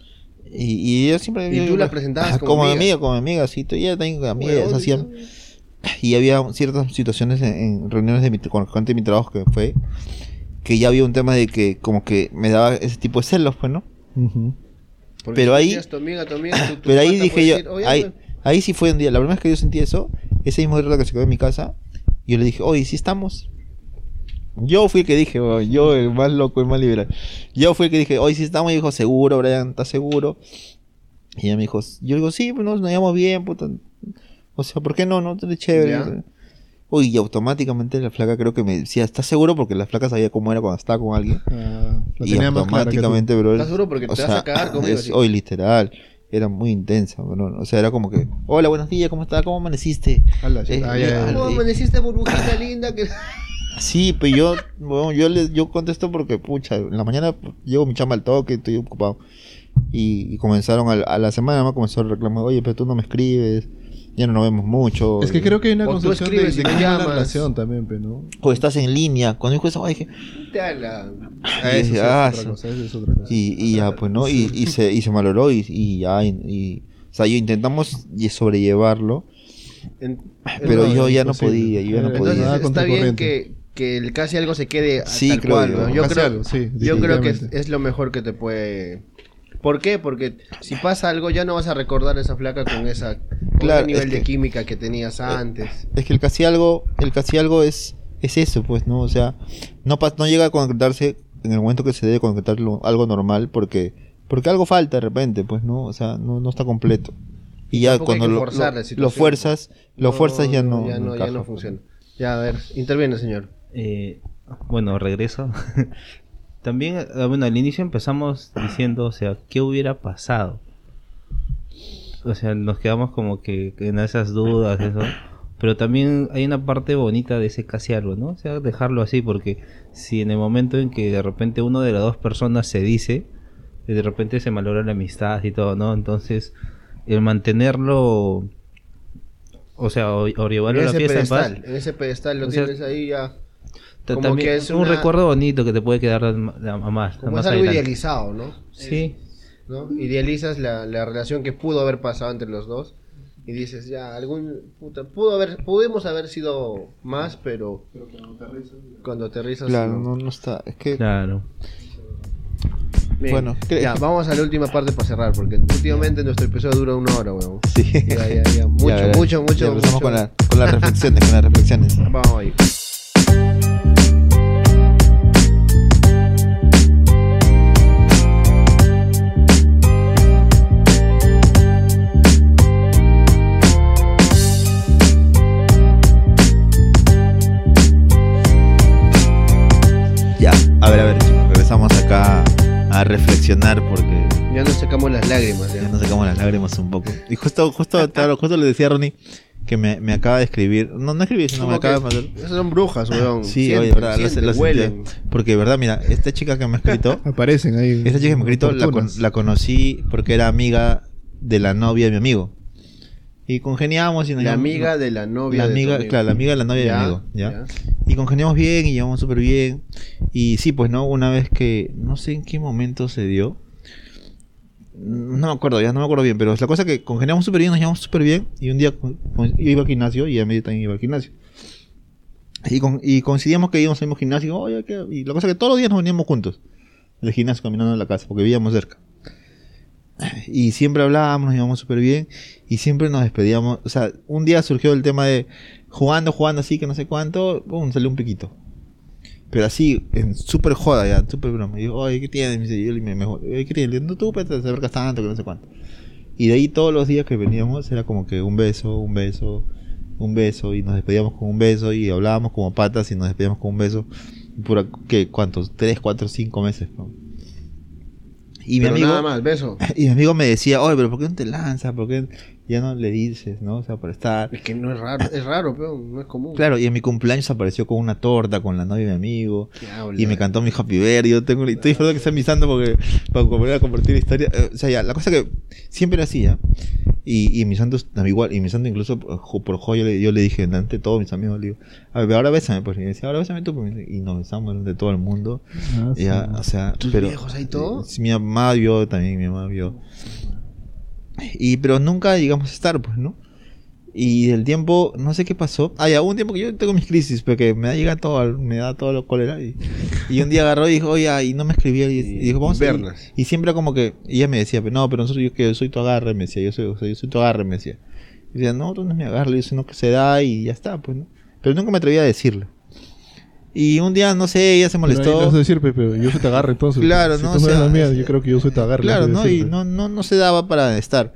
Y, y yo siempre... ¿Y tú la presentabas como como, amiga? amiga? Como mi amiga, sí, tú- ella tengo amigas, Huevón, hacían... Y había ciertas situaciones en, en reuniones de mi, con gente de mi trabajo que fue, que ya había un tema de que como que me daba ese tipo de celos, pues, ¿no? Pero ahí- tenías tu amiga, tu amiga, tu- tu Pero ahí dije yo, decir, "Oye, ahí, ahí sí fue un día, la primera vez que yo sentí eso, ese mismo rato que se quedó en mi casa, yo le dije, oye, ¿sí estamos? Yo fui el que dije, weón, yo el más loco, el más liberal. Yo fui el que dije, oye, sí estamos, y dijo, seguro, Brian, ¿estás seguro? Y ella me dijo, yo digo, sí, pues nos, nos llevamos bien, puta. O sea, ¿por qué no? No, es chévere. Ya. Uy, y automáticamente la flaca creo que me decía, ¿estás seguro? Porque la flaca sabía cómo era cuando estaba con alguien. Ah, y automáticamente, bro. ¿Estás seguro? Porque te vas a cagar conmigo. Hoy, literal. Era muy intensa, bro. O sea, era como que, hola, buenos días, ¿cómo estás? ¿Cómo amaneciste? Sí. Eh, ya, ya, ya. ¿Cómo amaneciste, burbujita linda? Que... Sí, pero yo, bueno, yo, les, yo contesto porque, pucha, en la mañana llego mi chamba al toque, estoy ocupado. Y, y comenzaron a, a la semana, me comenzó el reclamo, oye, pero tú no me escribes, ya no nos vemos mucho. Es que creo que hay una construcción de, de la llamas. relación también, pe, ¿no? O estás en línea. Cuando dijo eso, dije, Te habla. Ah, eso es ah, otra sí. cosa, eso es otra cosa. Y, y ya, pues, ¿no? Y, y se, y se maloró y, y ya, y, y- o sea, yo intentamos sobrellevarlo, En- pero no, yo ya no podía, yo ya no Eh, podía. Entonces está bien que, que el casi algo se quede Sí, tal creo cual. yo. ¿no? Creo, algo, sí, yo creo que es, lo mejor que te puede... ¿Por qué? Porque si pasa algo ya no vas a recordar a esa flaca con esa con Claro, ese nivel es de que- química que tenías antes. Es que el casi algo, el casi algo es, es eso, pues, ¿no? O sea, no, no llega a concretarse en el momento que se debe concretar algo normal porque, porque algo falta de repente, pues, ¿no? O sea, no, no está completo. Y ya cuando lo, lo- lo fuerzas, lo fuerzas ya no, ya no, ya no pues. funciona. Ya, a ver, interviene, señor. Eh, bueno, regreso. También, eh, bueno, al inicio empezamos diciendo, o sea, ¿qué hubiera pasado? O sea, nos quedamos como que en esas dudas, eso. Pero también hay una parte bonita de ese casi algo, ¿no? O sea, dejarlo así, porque si en el momento en que de repente uno de las dos personas se dice, de repente se malogra la amistad y todo, ¿no? Entonces, el mantenerlo, o sea, o, o llevarlo a la ese, fiesta en paz, pedestal, en ese pedestal lo O sea, tienes ahí ya. Como también que es un una- recuerdo bonito que te puede quedar a, más. a Como más es algo adelante. idealizado, ¿no? Sí, ¿no? Idealizas la, la relación que pudo haber pasado entre los dos y dices, ya, algún puta, pudo haber, pudimos haber sido más, pero cuando aterrizas Claro, no. no, está. Es que, claro. Bien, Bueno, ya, vamos a la última parte para cerrar, porque últimamente nuestro episodio dura una hora, weón. sí. Ya, ya, ya, mucho, Ya, mucho, mucho, Ya empezamos mucho. con, la- con las reflexiones, con las reflexiones. Vamos ahí. A reflexionar porque Ya nos sacamos las lágrimas. ya Ya. nos sacamos las lágrimas un poco. Y justo, justo, claro, justo le decía a Ronnie que me, me acaba de escribir. No, no escribí, sino me acaba de mandar. esas son brujas, weón. Sí, oye, verdad, sentí. huelen. Porque, verdad, mira, esta chica que me ha escrito, Aparecen ahí. esta chica que me ha escrito la, con- la conocí porque era amiga de la novia de mi amigo. Y congeniamos y nos La amiga de la novia. la de amiga, amigo. claro, la amiga de la novia de amigo, ¿ya? ya. Y congeniamos bien y llevamos súper bien. Y sí, pues no, una vez que, no sé en qué momento se dio. No me acuerdo, ya no me acuerdo bien, pero es la cosa que congeniamos súper bien, nos llevamos súper bien. Y un día con- con- yo iba al gimnasio y ella medio también iba al gimnasio. Y, con- y coincidíamos que íbamos al mismo gimnasio. ¿qué? Y la cosa que todos los días nos veníamos juntos. Del gimnasio caminando a la casa, porque vivíamos cerca. Y siempre hablábamos, nos llevábamos súper bien. Y siempre nos despedíamos. O sea, un día surgió el tema de jugando, jugando así, que no sé cuánto. Pum, salió un piquito. Pero así, en súper joda ya, súper broma. Y yo, oye, ¿qué tienes? Me dice, yo me, me oye, ¿qué tienes? No, tú pues, te acercas tanto, que no sé cuánto. Y de ahí todos los días que veníamos era como que un beso, un beso, un beso. Y nos despedíamos con un beso y hablábamos como patas y nos despedíamos con un beso. Pura, ¿qué? ¿Cuántos? ¿Tres, cuatro, cinco meses? ¿no? Y mi Pero amigo... nada más, beso. Y mi amigo me decía, oye, pero ¿por qué no te lanzas? ¿Por qué ya no le dices, no? O sea, por estar... Es que no es raro, es raro, pero no es común. Claro, y en mi cumpleaños apareció con una torta con la novia de mi amigo. Y me cantó mi Happy Birthday. Yo tengo, estoy disfrutando que está mi santo porque para volver a compartir la historia. Eh, O sea, ya, la cosa que siempre era así, ¿ya? Y, y mi santo igual. Y mi santo incluso por, jo- por joya yo le, yo le dije delante de todos mis amigos, le digo, a ver, ahora bésame, pues. Y me decía, ahora bésame tú. pues. Y nos besamos delante de todo el mundo. Ah, ya, sí. o sea, ¿Tus pero, viejos ahí todo? Sí, mi mamá vio también, mi mamá vio. Y pero nunca llegamos a estar, pues, ¿no? Y del tiempo, no sé qué pasó. Ah, ya, hubo un tiempo que yo tengo mis crisis, porque me da llega todo, me da todo lo cólera. Y, y un día agarró y dijo, oye, y no me escribía. Y, y dijo, vamos a Invernas. y, siempre como que, y ella me decía, pero no, pero nosotros yo que soy tu agarre, me decía, yo soy, o sea, yo soy tu agarre, me decía. Y decía, no, tú no es mi agarre, yo sino que se da y ya está, pues, ¿no? Pero nunca me atrevía a decirle. Y un día, no sé, ella se molestó. le vas a decir, Pepe, yo soy te agarre entonces. Claro, si no, tú o no eres sea, la mía, es- yo creo que yo soy te agarre. Claro, ¿no? Y no, no, no se daba para estar.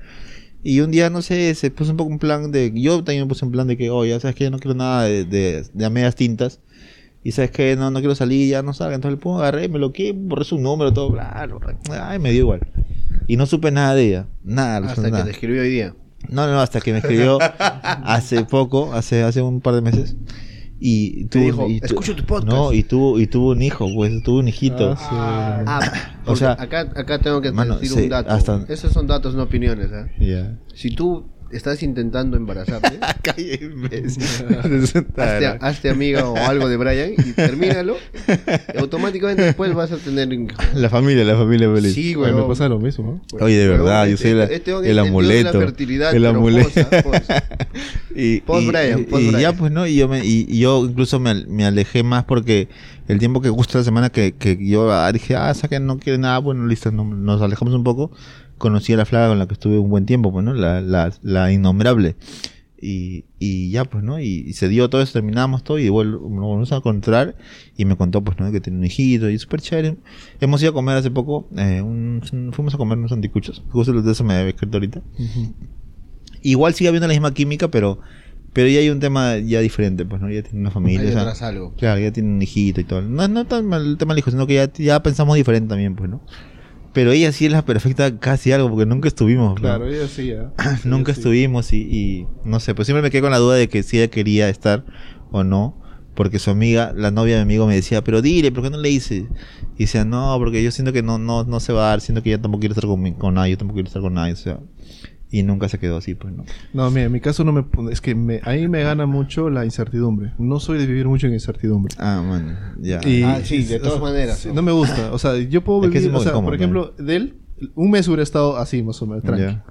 Y un día, no sé, se puso un poco un plan de... Yo también me puse un plan de que, oye, ¿sabes qué? No quiero nada de, de, de a medias tintas. Y ¿sabes qué? No, no quiero salir, ya no salga. Entonces le pongo, agarré, me lo que borré su número, todo, bla, lo- Ay, me dio igual. Y no supe nada de ella. Nada, Hasta absolutamente que nada. te escribió hoy día. No, no, hasta que me escribió hace poco, hace, hace un par de meses. Y tuvo, dijo, y tu- "Escucho tu podcast". No, y tuvo, y tuvo un hijo, pues, tuvo un hijito. Ah, sí. Ah, O o sea, acá, acá tengo que mano, decir sí, un dato. hasta- Esos son datos, no opiniones. ¿eh? Ya. Si tú estás intentando embarazarte, hazte, hazte, hazte amiga o algo de Brian y termínalo. y automáticamente después vas a tener. La familia, la familia feliz. Sí, güey. me pasa lo mismo, ¿no? Oye, de verdad, yo Este- soy la- este hombre el entendió amuleto. La fertilidad, el amuleto. post, post. y, Post y- Brian, y- post y Brian. ya pues no y yo me y, y yo incluso me, me alejé más porque el tiempo que justo la semana que, que yo ah, dije ah esa que no quiere nada bueno listo no- nos alejamos un poco conocí a la flaga con la que estuve un buen tiempo pues no la, la, la innombrable y, y ya pues no y, y se dio todo eso terminamos todo y igual nos volvimos a encontrar y me contó pues no que tiene un hijito y súper chévere hemos ido a comer hace poco eh, un- fuimos a comer unos anticuchos justo de eso me había escrito ahorita igual sigue habiendo la misma química, pero pero ya hay un tema ya diferente, pues, ¿no? Ya tiene una familia. O sea, algo. claro, ya tiene un hijito y todo. No es no tan mal el tema del hijo, sino que ya, ya pensamos diferente también, pues, ¿no? Pero ella sí es la perfecta casi algo, porque nunca estuvimos. ¿no? Claro, ella sí, ¿eh? nunca Ella sí. estuvimos y, y no sé, pues siempre me quedé con la duda de que si ella quería estar o no. Porque su amiga, la novia de mi amigo me decía, pero dile, ¿por qué no le dices? Y decía, no, porque yo siento que no, no, no se va a dar, siento que ella tampoco quiere estar con, con nadie, yo tampoco quiero estar con nadie, o sea. Y nunca se quedó así, pues, ¿no? No, mira, en mi caso no me... Es que me, ahí me gana mucho la incertidumbre. No soy de vivir mucho en incertidumbre. Ah, man, ya. Y- Ah, sí, de o todas sea, maneras, sí, ¿no? me gusta. O sea, yo puedo Es que es vivir... muy o sea, incómodo por ejemplo, de él, un mes hubiera estado así, más o menos, tranqui. Ya.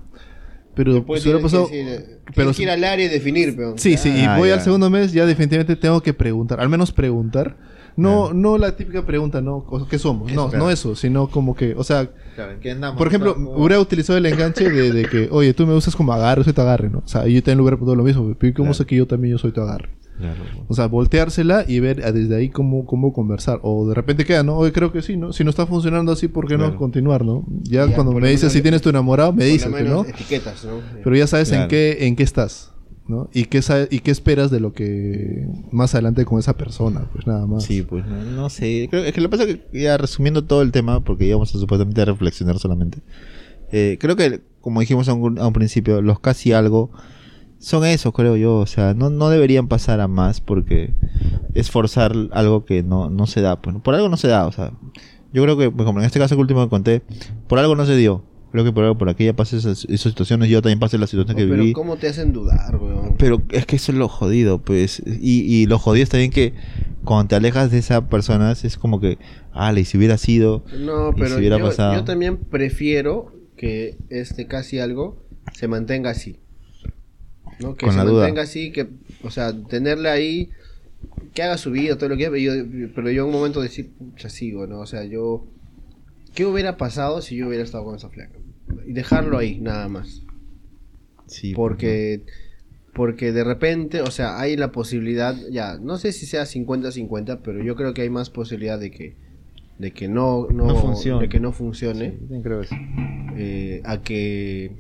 Pero Después si hubiera tienes pasado... que decir, pero que ir al área y definir, pero. Sí, sí, y Ah, voy al segundo mes, ya definitivamente tengo que preguntar, al menos preguntar. No, no la típica pregunta, ¿no? ¿Qué somos? No, no eso, sino como que, o sea, Claro, ¿qué andamos? por ejemplo, hubiera utilizado el enganche de, de que, oye, tú me usas como agarre, yo soy tu agarre, ¿no? O sea, yo también le hubiera preguntado lo mismo, pero ¿cómo sé que yo también yo soy tu agarre? Claro. O sea, volteársela y ver ah, desde ahí cómo, cómo conversar. O de repente queda, ¿no? Oye, creo que sí, ¿no? Si no está funcionando así, ¿por qué no continuar, no? Ya, Ya, cuando me lo dices si tienes tu enamorado, me lo dices, ¿no? etiquetas, ¿no? Pero ya sabes en qué en qué estás. ¿No? ¿Y qué, ¿Y qué esperas de lo que más adelante con esa persona? Pues nada más. Sí, pues no, no sé. Creo es que lo que pasa es que ya resumiendo todo el tema, porque íbamos a supuestamente a reflexionar solamente. eh, creo que, como dijimos a un, a un principio, los casi algo son esos, creo yo. O sea, no, no deberían pasar a más porque es forzar algo que no, no se da. Pues, por algo no se da. O sea, yo creo que, pues, como en este caso que último que conté, por algo no se dio. Creo que por algo, por aquella pasé esas, esas situaciones, yo también pasé las situaciones que pero viví. ¿cómo te hacen dudar, weón? Pero es que eso es lo jodido, pues. Y, y lo jodido está bien que cuando te alejas de esa persona es como que, ah, y si hubiera sido. No, pero si hubiera yo, pasado. yo también prefiero que este casi algo se mantenga así. ¿no? Que Con se la duda. mantenga así, que, o sea, tenerla ahí, que haga su vida, todo lo que pero yo, pero yo en un momento decir, pucha, sigo, ¿no? O sea, yo, ¿qué hubiera pasado si yo hubiera estado con esa flaca? Y dejarlo ahí, nada más. Sí, Porque, porque de repente, o sea, hay la posibilidad, ya, no sé si sea 50-50, pero yo creo que hay más posibilidad de que, de que no, no, No funcione. de que no funcione, Sí, creo eso. eh, a que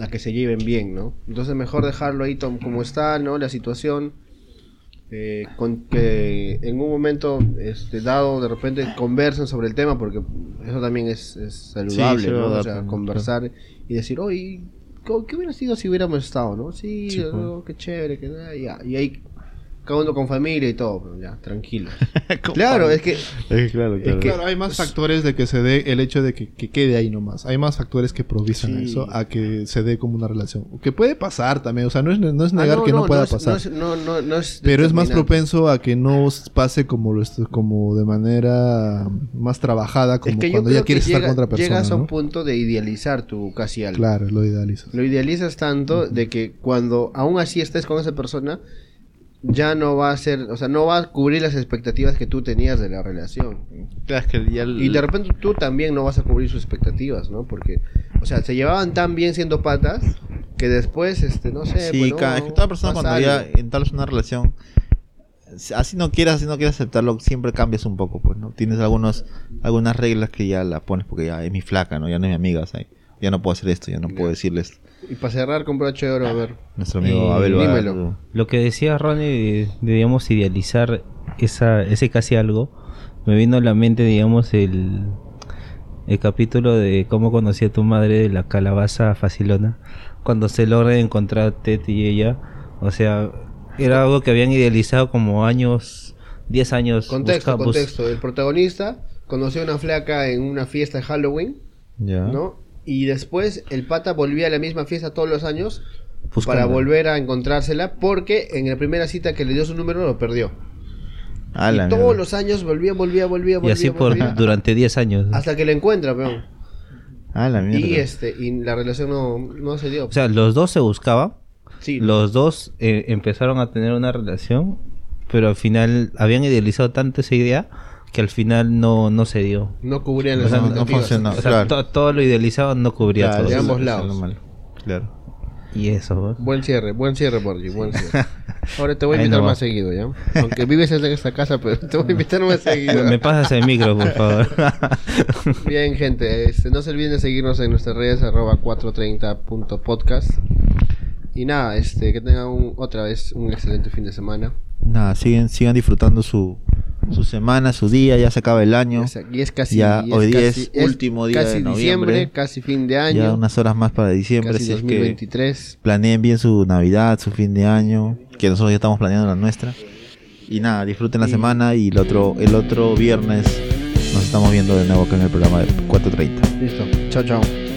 a que se lleven bien, ¿no? Entonces mejor dejarlo ahí tom- como está, ¿no? La situación, eh, con que en un momento este, dado de repente conversen sobre el tema, porque eso también es, es saludable, Sí, ¿no? O sea, pues, conversar y decir, oye, ¿qué, qué hubiera sido si hubiéramos estado, no? Sí, Sí, oh, qué chévere, que nada, ya. Y ahí, cada uno con familia y todo, pero ya, tranquilo. claro, es que Es que claro, claro. que- Claro, hay más factores de que se dé el hecho de que, que quede ahí nomás. Hay más factores que provisan Sí. eso a que se dé como una relación. Que puede pasar también, o sea, no es, no es Ah, negar que no, pueda es- pasar. es- no, no, no es pero es más propenso a que no pase como lo como de manera más trabajada, como que cuando ya quieres que estar con otra persona. llegas a un ¿no? punto de idealizar tu casi algo. Claro, lo idealizas. Lo idealizas tanto de que cuando aún así estés con esa persona, ya no va a ser, o sea, no va a cubrir las expectativas que tú tenías de la relación. Claro, es que ya el- Y de repente tú también no vas a cubrir sus expectativas, ¿no? Porque, o sea, se llevaban tan bien siendo patas que después, este, no sé, Sí, bueno, ca- es que toda persona cuando ya entablas una relación, así no quieras, así no quieras aceptarlo, siempre cambias un poco, pues, ¿no? Tienes algunos, algunas reglas que ya la pones porque ya es mi flaca, ¿no? Ya no es mi amiga, o sea, ya no puedo hacer esto, ya no puedo decirle esto. Y para cerrar con broche de oro, a ver. Nuestro amigo Eh, Abel dímelo. Lo que decía Ronnie de, de, digamos, idealizar esa, ese casi algo, me vino a la mente, digamos, el, el capítulo de cómo conocí a tu madre de la calabaza facilona, cuando se logra encontrar Ted y ella, o sea, era algo que habían idealizado como años, 10 años. Contexto, busca- contexto. El protagonista conoció a una flaca en una fiesta de Halloween, Ya. ¿no? Y después el pata volvía a la misma fiesta todos los años buscando. para volver a encontrársela porque en la primera cita que le dio su número lo perdió. Ah, y todos mierda. los años volvía, volvía, volvía, Y volvía. así por durante 10 años. hasta que lo encuentra, peón. Ah, la mierda. Y este y la relación no, no se dio. O sea, los dos se buscaban, sí, los dos eh, empezaron a tener una relación, pero al final habían idealizado tanto esa idea que al final no, no se dio. no cubrían O las sea, no funcionó. O sea, claro. to- todo lo idealizado no cubría Claro, todo. de ambos lados. lo malo. Claro. Y eso, ¿no? Buen cierre, buen cierre, Borgi, buen cierre. Ahora te voy a invitar más seguido, ¿ya? Aunque vives en esta casa, pero te voy a invitar más seguido. Me pasas el micro, por favor. Bien, gente, este, no se olviden de seguirnos en nuestras redes arroba 430.podcast. Y nada, este, que tengan un- otra vez un excelente fin de semana. Nada, siguen, sigan disfrutando su, su semana, su día, ya se acaba el año. Y es casi, Ya, y hoy día casi- es último día casi de noviembre. diciembre, casi fin de año, Ya unas horas más para diciembre, casi así es que 2023. planeen bien su Navidad, su fin de año, que nosotros ya estamos planeando la nuestra. Y nada, disfruten la semana y el otro, el otro viernes nos estamos viendo de nuevo acá en el programa de 4.30. Listo, chao, chao.